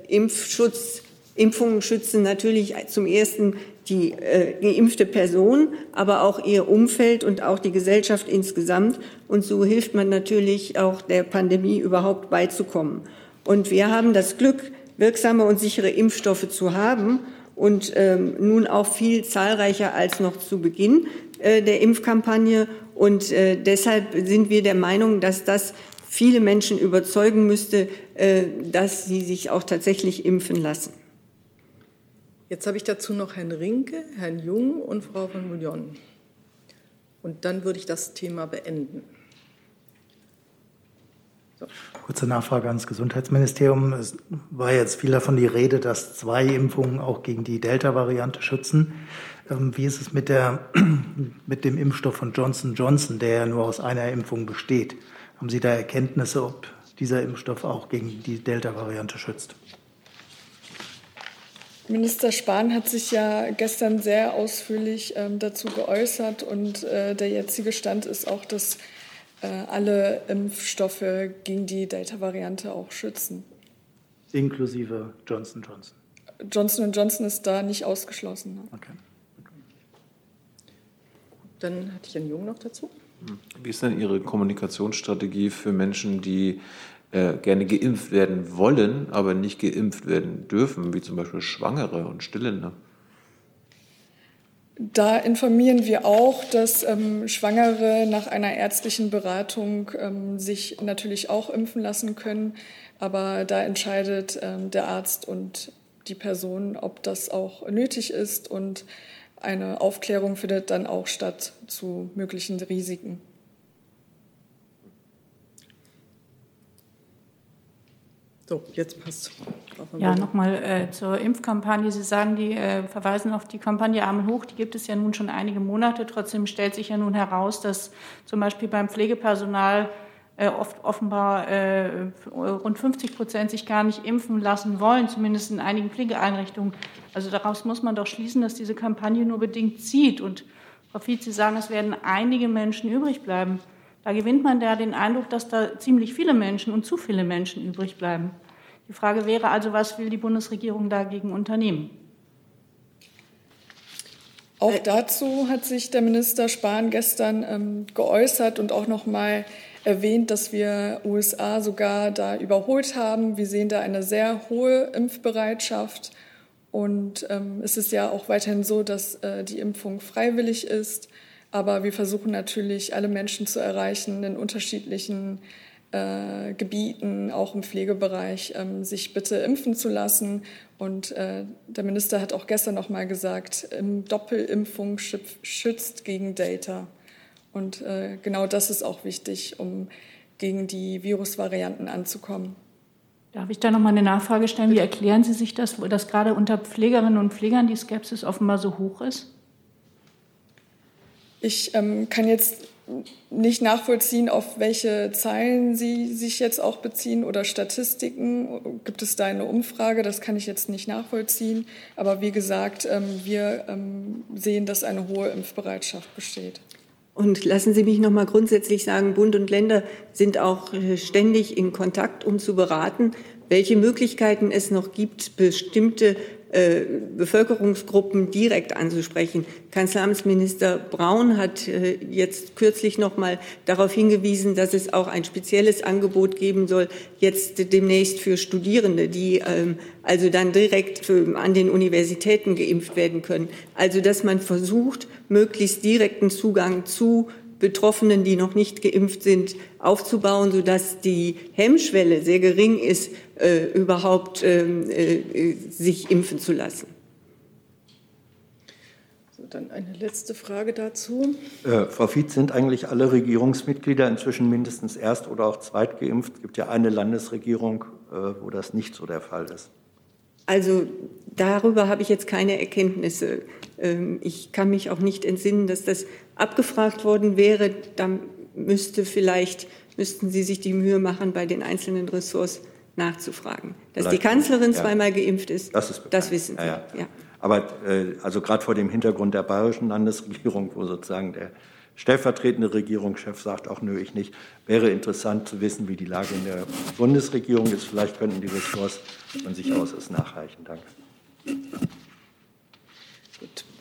Impfschutz Impfungen schützen natürlich zum ersten die äh, geimpfte Person, aber auch ihr Umfeld und auch die Gesellschaft insgesamt. Und so hilft man natürlich auch der Pandemie überhaupt beizukommen. Und wir haben das Glück, wirksame und sichere Impfstoffe zu haben und ähm, nun auch viel zahlreicher als noch zu Beginn äh, der Impfkampagne. Und äh, deshalb sind wir der Meinung, dass das viele Menschen überzeugen müsste, äh, dass sie sich auch tatsächlich impfen lassen. Jetzt habe ich dazu noch Herrn Rinke, Herrn Jung und Frau von Bouillon. Und dann würde ich das Thema beenden. So. Kurze Nachfrage ans Gesundheitsministerium. Es war jetzt viel davon die Rede, dass zwei Impfungen auch gegen die Delta-Variante schützen. Ähm, wie ist es mit, der, mit dem Impfstoff von Johnson Johnson, der ja nur aus einer Impfung besteht? Haben Sie da Erkenntnisse, ob dieser Impfstoff auch gegen die Delta-Variante schützt? Minister Spahn hat sich ja gestern sehr ausführlich ähm, dazu geäußert und äh, der jetzige Stand ist auch, dass äh, alle Impfstoffe gegen die Delta-Variante auch schützen. Inklusive Johnson Johnson. Johnson Johnson ist da nicht ausgeschlossen. Ne? Okay. Dann hatte ich einen Jungen noch dazu. Wie ist denn Ihre Kommunikationsstrategie für Menschen, die äh, gerne geimpft werden wollen, aber nicht geimpft werden dürfen, wie zum Beispiel Schwangere und Stillende? Da informieren wir auch, dass ähm, Schwangere nach einer ärztlichen Beratung ähm, sich natürlich auch impfen lassen können. Aber da entscheidet ähm, der Arzt und die Person, ob das auch nötig ist. Und eine Aufklärung findet dann auch statt zu möglichen Risiken. So, jetzt passt. Ja, nochmal äh, zur Impfkampagne. Sie sagen, die äh, verweisen auf die Kampagne Armen hoch. Die gibt es ja nun schon einige Monate. Trotzdem stellt sich ja nun heraus, dass zum Beispiel beim Pflegepersonal äh, oft offenbar äh, rund 50 Prozent sich gar nicht impfen lassen wollen, zumindest in einigen Pflegeeinrichtungen. Also daraus muss man doch schließen, dass diese Kampagne nur bedingt zieht. Und Frau Fietz, Sie sagen, es werden einige Menschen übrig bleiben. Da gewinnt man ja den Eindruck, dass da ziemlich viele Menschen und zu viele Menschen übrig bleiben. Die Frage wäre also, was will die Bundesregierung dagegen unternehmen? Auch dazu hat sich der Minister Spahn gestern ähm, geäußert und auch noch mal erwähnt, dass wir USA sogar da überholt haben. Wir sehen da eine sehr hohe Impfbereitschaft. Und ähm, es ist ja auch weiterhin so, dass äh, die Impfung freiwillig ist. Aber wir versuchen natürlich, alle Menschen zu erreichen in unterschiedlichen äh, Gebieten, auch im Pflegebereich, ähm, sich bitte impfen zu lassen. Und äh, der Minister hat auch gestern noch mal gesagt, Doppelimpfung schützt gegen Data. Und äh, genau das ist auch wichtig, um gegen die Virusvarianten anzukommen. Darf ich da noch mal eine Nachfrage stellen? Wie erklären Sie sich das, dass gerade unter Pflegerinnen und Pflegern die Skepsis offenbar so hoch ist? Ich ähm, kann jetzt nicht nachvollziehen, auf welche Zahlen Sie sich jetzt auch beziehen oder Statistiken. Gibt es da eine Umfrage? Das kann ich jetzt nicht nachvollziehen. Aber wie gesagt, ähm, wir ähm, sehen, dass eine hohe Impfbereitschaft besteht. Und lassen Sie mich noch mal grundsätzlich sagen, Bund und Länder sind auch äh, ständig in Kontakt, um zu beraten, welche Möglichkeiten es noch gibt, bestimmte äh, Bevölkerungsgruppen direkt anzusprechen. Kanzleramtsminister Braun hat äh, jetzt kürzlich noch mal darauf hingewiesen, dass es auch ein spezielles Angebot geben soll, jetzt demnächst für Studierende, die ähm, also dann direkt für, an den Universitäten geimpft werden können. Also dass man versucht, möglichst direkten Zugang zu Betroffenen, die noch nicht geimpft sind, aufzubauen, sodass die Hemmschwelle sehr gering ist, äh, überhaupt ähm, äh, sich impfen zu lassen. So, dann eine letzte Frage dazu. Äh, Frau Fietz, sind eigentlich alle Regierungsmitglieder inzwischen mindestens erst oder auch zweit geimpft? Es gibt ja eine Landesregierung, äh, wo das nicht so der Fall ist. Also darüber habe ich jetzt keine Erkenntnisse. Ähm, ich kann mich auch nicht entsinnen, dass das abgefragt worden wäre. Da müsste vielleicht, müssten Sie sich die Mühe machen, bei den einzelnen Ressorts nachzufragen. Dass vielleicht, die Kanzlerin ja. zweimal geimpft ist, das, ist das wissen Sie. Ja, ja. Aber äh, also gerade vor dem Hintergrund der bayerischen Landesregierung, wo sozusagen der stellvertretende Regierungschef sagt, auch nö, ich nicht, wäre interessant zu wissen, wie die Lage in der Bundesregierung ist. Vielleicht könnten die Ressorts von sich aus es nachreichen. Danke.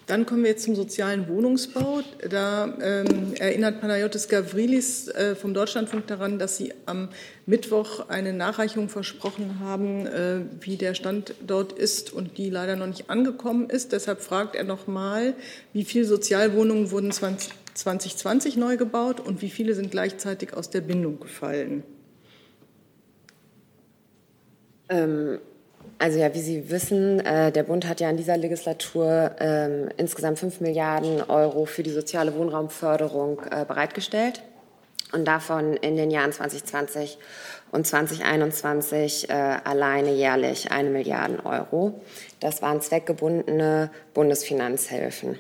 Dann kommen wir jetzt zum sozialen Wohnungsbau. Da ähm, erinnert Panayotis Gavrilis äh, vom Deutschlandfunk daran, dass Sie am Mittwoch eine Nachreichung versprochen haben, äh, wie der Stand dort ist und die leider noch nicht angekommen ist. Deshalb fragt er nochmal, wie viele Sozialwohnungen wurden 20, 2020 neu gebaut und wie viele sind gleichzeitig aus der Bindung gefallen? Ähm, also ja, wie Sie wissen, äh, der Bund hat ja in dieser Legislatur ähm, insgesamt 5 Milliarden Euro für die soziale Wohnraumförderung äh, bereitgestellt und davon in den Jahren 2020 und 2021 äh, alleine jährlich eine Milliarde Euro. Das waren zweckgebundene Bundesfinanzhilfen.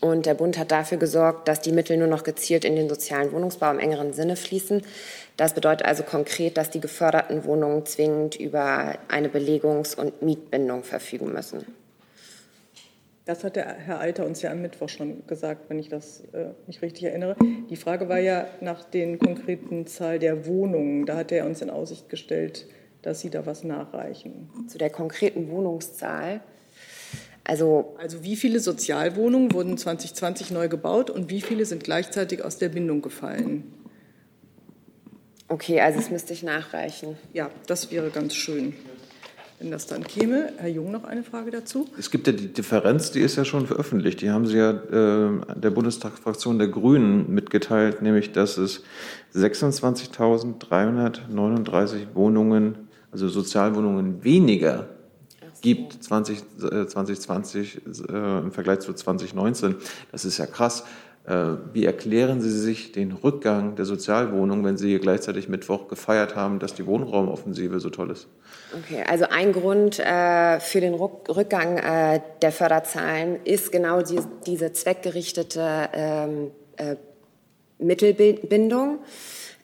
Und der Bund hat dafür gesorgt, dass die Mittel nur noch gezielt in den sozialen Wohnungsbau im engeren Sinne fließen. Das bedeutet also konkret, dass die geförderten Wohnungen zwingend über eine Belegungs- und Mietbindung verfügen müssen. Das hat der Herr Alter uns ja am Mittwoch schon gesagt, wenn ich das äh, mich richtig erinnere. Die Frage war ja nach den konkreten Zahl der Wohnungen. Da hat er uns in Aussicht gestellt, dass Sie da was nachreichen. Zu der konkreten Wohnungszahl. Also, also wie viele Sozialwohnungen wurden 2020 neu gebaut und wie viele sind gleichzeitig aus der Bindung gefallen? Okay, also das müsste ich nachreichen. Ja, das wäre ganz schön, wenn das dann käme. Herr Jung, noch eine Frage dazu? Es gibt ja die Differenz, die ist ja schon veröffentlicht. Die haben Sie ja äh, der Bundestagsfraktion der Grünen mitgeteilt, nämlich dass es 26.339 Wohnungen, also Sozialwohnungen weniger gibt 20, äh, 2020 äh, im Vergleich zu 2019. Das ist ja krass. Äh, wie erklären Sie sich den Rückgang der Sozialwohnungen, wenn Sie gleichzeitig Mittwoch gefeiert haben, dass die Wohnraumoffensive so toll ist? Okay, also ein Grund äh, für den Rückgang äh, der Förderzahlen ist genau die, diese zweckgerichtete ähm, äh, Mittelbindung.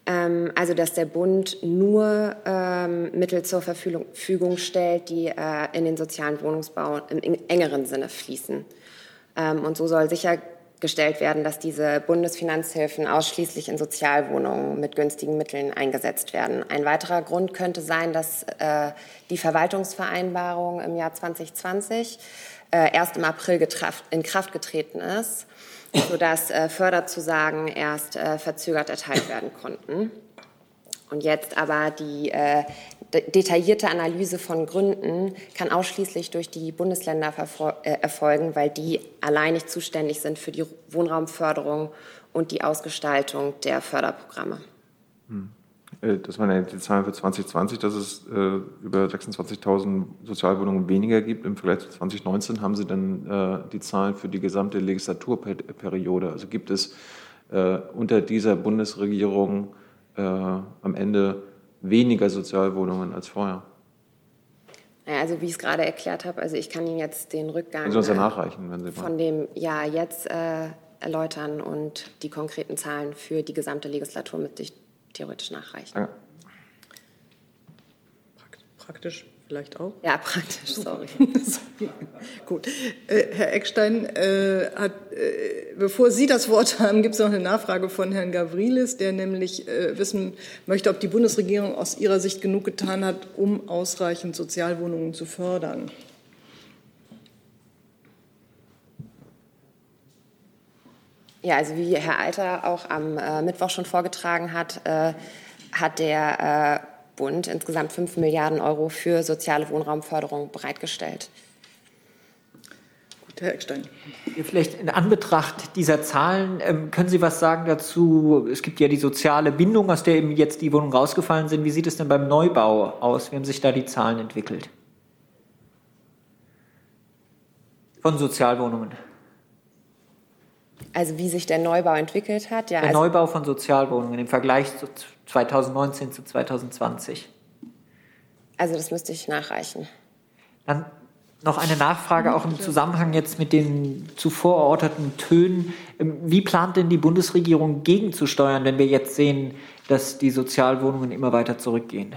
Ähm, also, dass der Bund nur ähm, Mittel zur Verfügung stellt, die äh, in den sozialen Wohnungsbau im engeren Sinne fließen. Ähm, und so soll sicher gestellt werden, dass diese Bundesfinanzhilfen ausschließlich in Sozialwohnungen mit günstigen Mitteln eingesetzt werden. Ein weiterer Grund könnte sein, dass äh, die Verwaltungsvereinbarung im Jahr 2020 äh, erst im April in Kraft getreten ist, sodass äh, Förderzusagen erst äh, verzögert erteilt werden konnten. Und jetzt aber die äh, detaillierte Analyse von Gründen kann ausschließlich durch die Bundesländer äh, erfolgen, weil die alleinig zuständig sind für die Wohnraumförderung und die Ausgestaltung der Förderprogramme. Hm. Äh, das waren ja die Zahlen für 2020, dass es äh, über 26.000 Sozialwohnungen weniger gibt. Im Vergleich zu 2019 haben Sie dann die Zahlen für die gesamte Legislaturperiode. Also gibt es unter dieser Bundesregierung am Ende weniger Sozialwohnungen als vorher. Also wie ich es gerade erklärt habe, also ich kann Ihnen jetzt den Rückgang können Sie uns ja nachreichen, wenn Sie von dem Jahr jetzt äh, erläutern und die konkreten Zahlen für die gesamte Legislatur mit sich theoretisch nachreichen. Praktisch vielleicht auch? Ja, praktisch, sorry. Gut. Äh, Herr Eckstein, äh, hat, äh, bevor Sie das Wort haben, gibt es noch eine Nachfrage von Herrn Gavrilis, der nämlich äh, wissen möchte, ob die Bundesregierung aus Ihrer Sicht genug getan hat, um ausreichend Sozialwohnungen zu fördern. Ja, also wie Herr Alter auch am äh, Mittwoch schon vorgetragen hat, äh, hat der Bund insgesamt 5 Milliarden Euro für soziale Wohnraumförderung bereitgestellt. Gut, Herr Eckstein. Vielleicht in Anbetracht dieser Zahlen, ähm, können Sie was sagen dazu? Es gibt ja die soziale Bindung, aus der eben jetzt die Wohnungen rausgefallen sind. Wie sieht es denn beim Neubau aus? Wie haben sich da die Zahlen entwickelt? Von Sozialwohnungen. Also wie sich der Neubau entwickelt hat? Ja, der also Neubau von Sozialwohnungen im Vergleich zu 2019 zu 2020. Also das müsste ich nachreichen. Dann noch eine Nachfrage auch im Zusammenhang jetzt mit den zuvor erörterten Tönen. Ähm, wie plant denn die Bundesregierung gegenzusteuern, wenn wir jetzt sehen, dass die Sozialwohnungen immer weiter zurückgehen?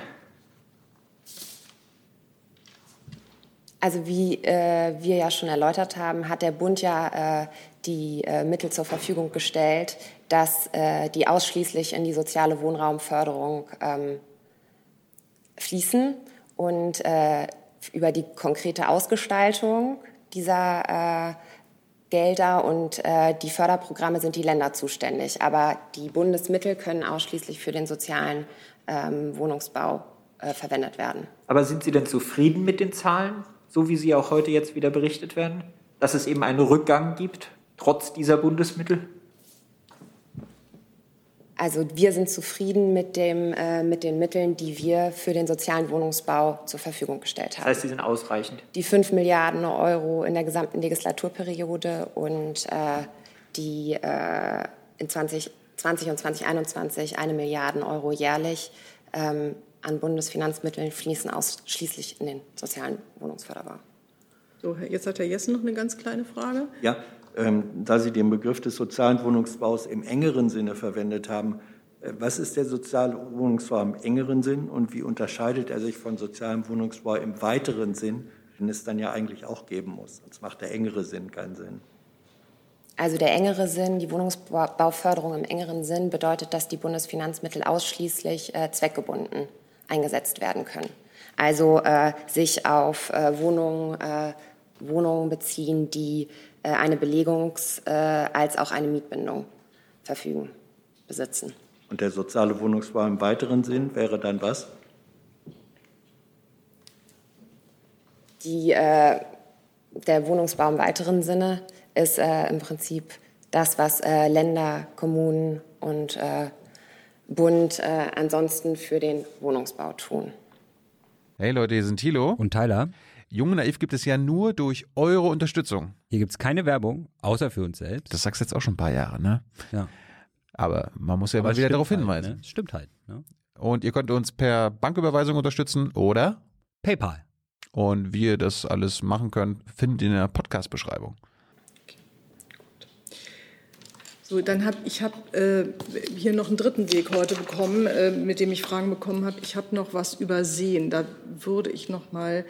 Also wie äh, wir ja schon erläutert haben, hat der Bund ja äh, die äh, Mittel zur Verfügung gestellt, dass äh, die ausschließlich in die soziale Wohnraumförderung ähm, fließen und äh, über die konkrete Ausgestaltung dieser äh, Gelder und äh, die Förderprogramme sind die Länder zuständig. Aber die Bundesmittel können ausschließlich für den sozialen ähm, Wohnungsbau äh, verwendet werden. Aber sind Sie denn zufrieden mit den Zahlen, so wie sie auch heute jetzt wieder berichtet werden, dass es eben einen Rückgang gibt, trotz dieser Bundesmittel? Also wir sind zufrieden mit, dem, äh, mit den Mitteln, die wir für den sozialen Wohnungsbau zur Verfügung gestellt haben. Das heißt, sie sind ausreichend? Die 5 Milliarden Euro in der gesamten Legislaturperiode und äh, die äh, in 2020 und 2021 eine Milliarden Euro jährlich ähm, an Bundesfinanzmitteln fließen ausschließlich in den sozialen Wohnungsförderbau. So, jetzt hat Herr Jessen noch eine ganz kleine Frage. Ja, da Sie den Begriff des sozialen Wohnungsbaus im engeren Sinne verwendet haben, äh, was ist der soziale Wohnungsbau im engeren Sinn und wie unterscheidet er sich von sozialem Wohnungsbau im weiteren Sinn, den es dann ja eigentlich auch geben muss? Sonst macht der engere Sinn keinen Sinn. Also der engere Sinn, die Wohnungsbauförderung im engeren Sinn bedeutet, dass die Bundesfinanzmittel ausschließlich äh, zweckgebunden eingesetzt werden können. Also äh, sich auf äh, Wohnungen, äh, Wohnungen beziehen, die eine Belegungs- äh, als auch eine Mietbindung verfügen, besitzen. Und der soziale Wohnungsbau im weiteren Sinn wäre dann was? Die, äh, der Wohnungsbau im weiteren Sinne ist äh, im Prinzip das, was äh, Länder, Kommunen und äh, Bund ansonsten für den Wohnungsbau tun. Hey Leute, hier sind Thilo und Tyler. Jung und Naiv gibt es ja nur durch eure Unterstützung. Hier gibt es keine Werbung, außer für uns selbst. Das sagst du jetzt auch schon ein paar Jahre, ne? Ja. Aber man muss ja Aber mal wieder darauf halt, hinweisen. Ne? Stimmt halt. Ne? Und ihr könnt uns per Banküberweisung unterstützen oder PayPal. Und wie ihr das alles machen könnt, findet ihr in der Podcast-Beschreibung. So, dann habe ich hab, äh, hier noch einen dritten Weg heute bekommen, äh, mit dem ich Fragen bekommen habe. Ich habe noch was übersehen. Da würde ich noch mal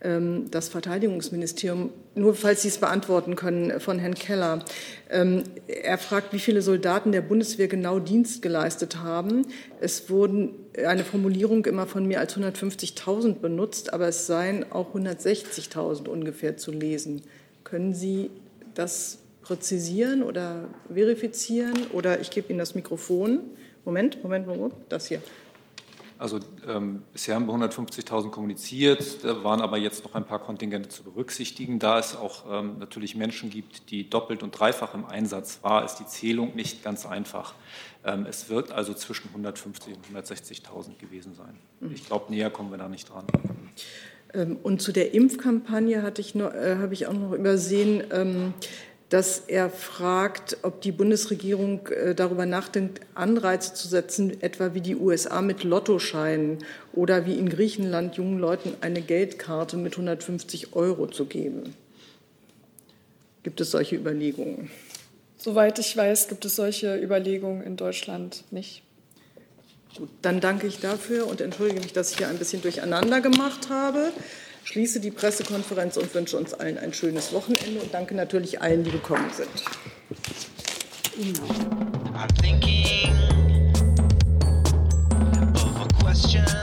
das Verteidigungsministerium, nur falls Sie es beantworten können, von Herrn Keller. Ähm, er fragt, wie viele Soldaten der Bundeswehr genau Dienst geleistet haben. Es wurden eine Formulierung immer von mehr als 150.000 benutzt, aber es seien auch 160.000 ungefähr zu lesen. Können Sie das präzisieren oder verifizieren? Oder ich gebe Ihnen das Mikrofon. Moment, Moment, Moment, das hier. Also ähm, bisher haben wir 150.000 kommuniziert, da waren aber jetzt noch ein paar Kontingente zu berücksichtigen. Da es auch ähm, natürlich Menschen gibt, die doppelt und dreifach im Einsatz war, ist die Zählung nicht ganz einfach. Ähm, es wird also zwischen 150.000 und 160.000 gewesen sein. Mhm. Ich glaube, näher kommen wir da nicht dran. Ähm, und zu der Impfkampagne hatte ich noch, äh, habe ich auch noch übersehen, ähm, dass er fragt, ob die Bundesregierung äh, darüber nachdenkt, Anreize zu setzen, etwa wie die USA mit Lottoscheinen oder wie in Griechenland jungen Leuten eine Geldkarte mit 150 Euro zu geben. Gibt es solche Überlegungen? Soweit ich weiß, gibt es solche Überlegungen in Deutschland nicht. Gut, dann danke ich dafür und entschuldige mich, dass ich hier ein bisschen durcheinander gemacht habe schließe die Pressekonferenz und wünsche uns allen ein schönes Wochenende und danke natürlich allen, die gekommen sind. I'm thinking of a question.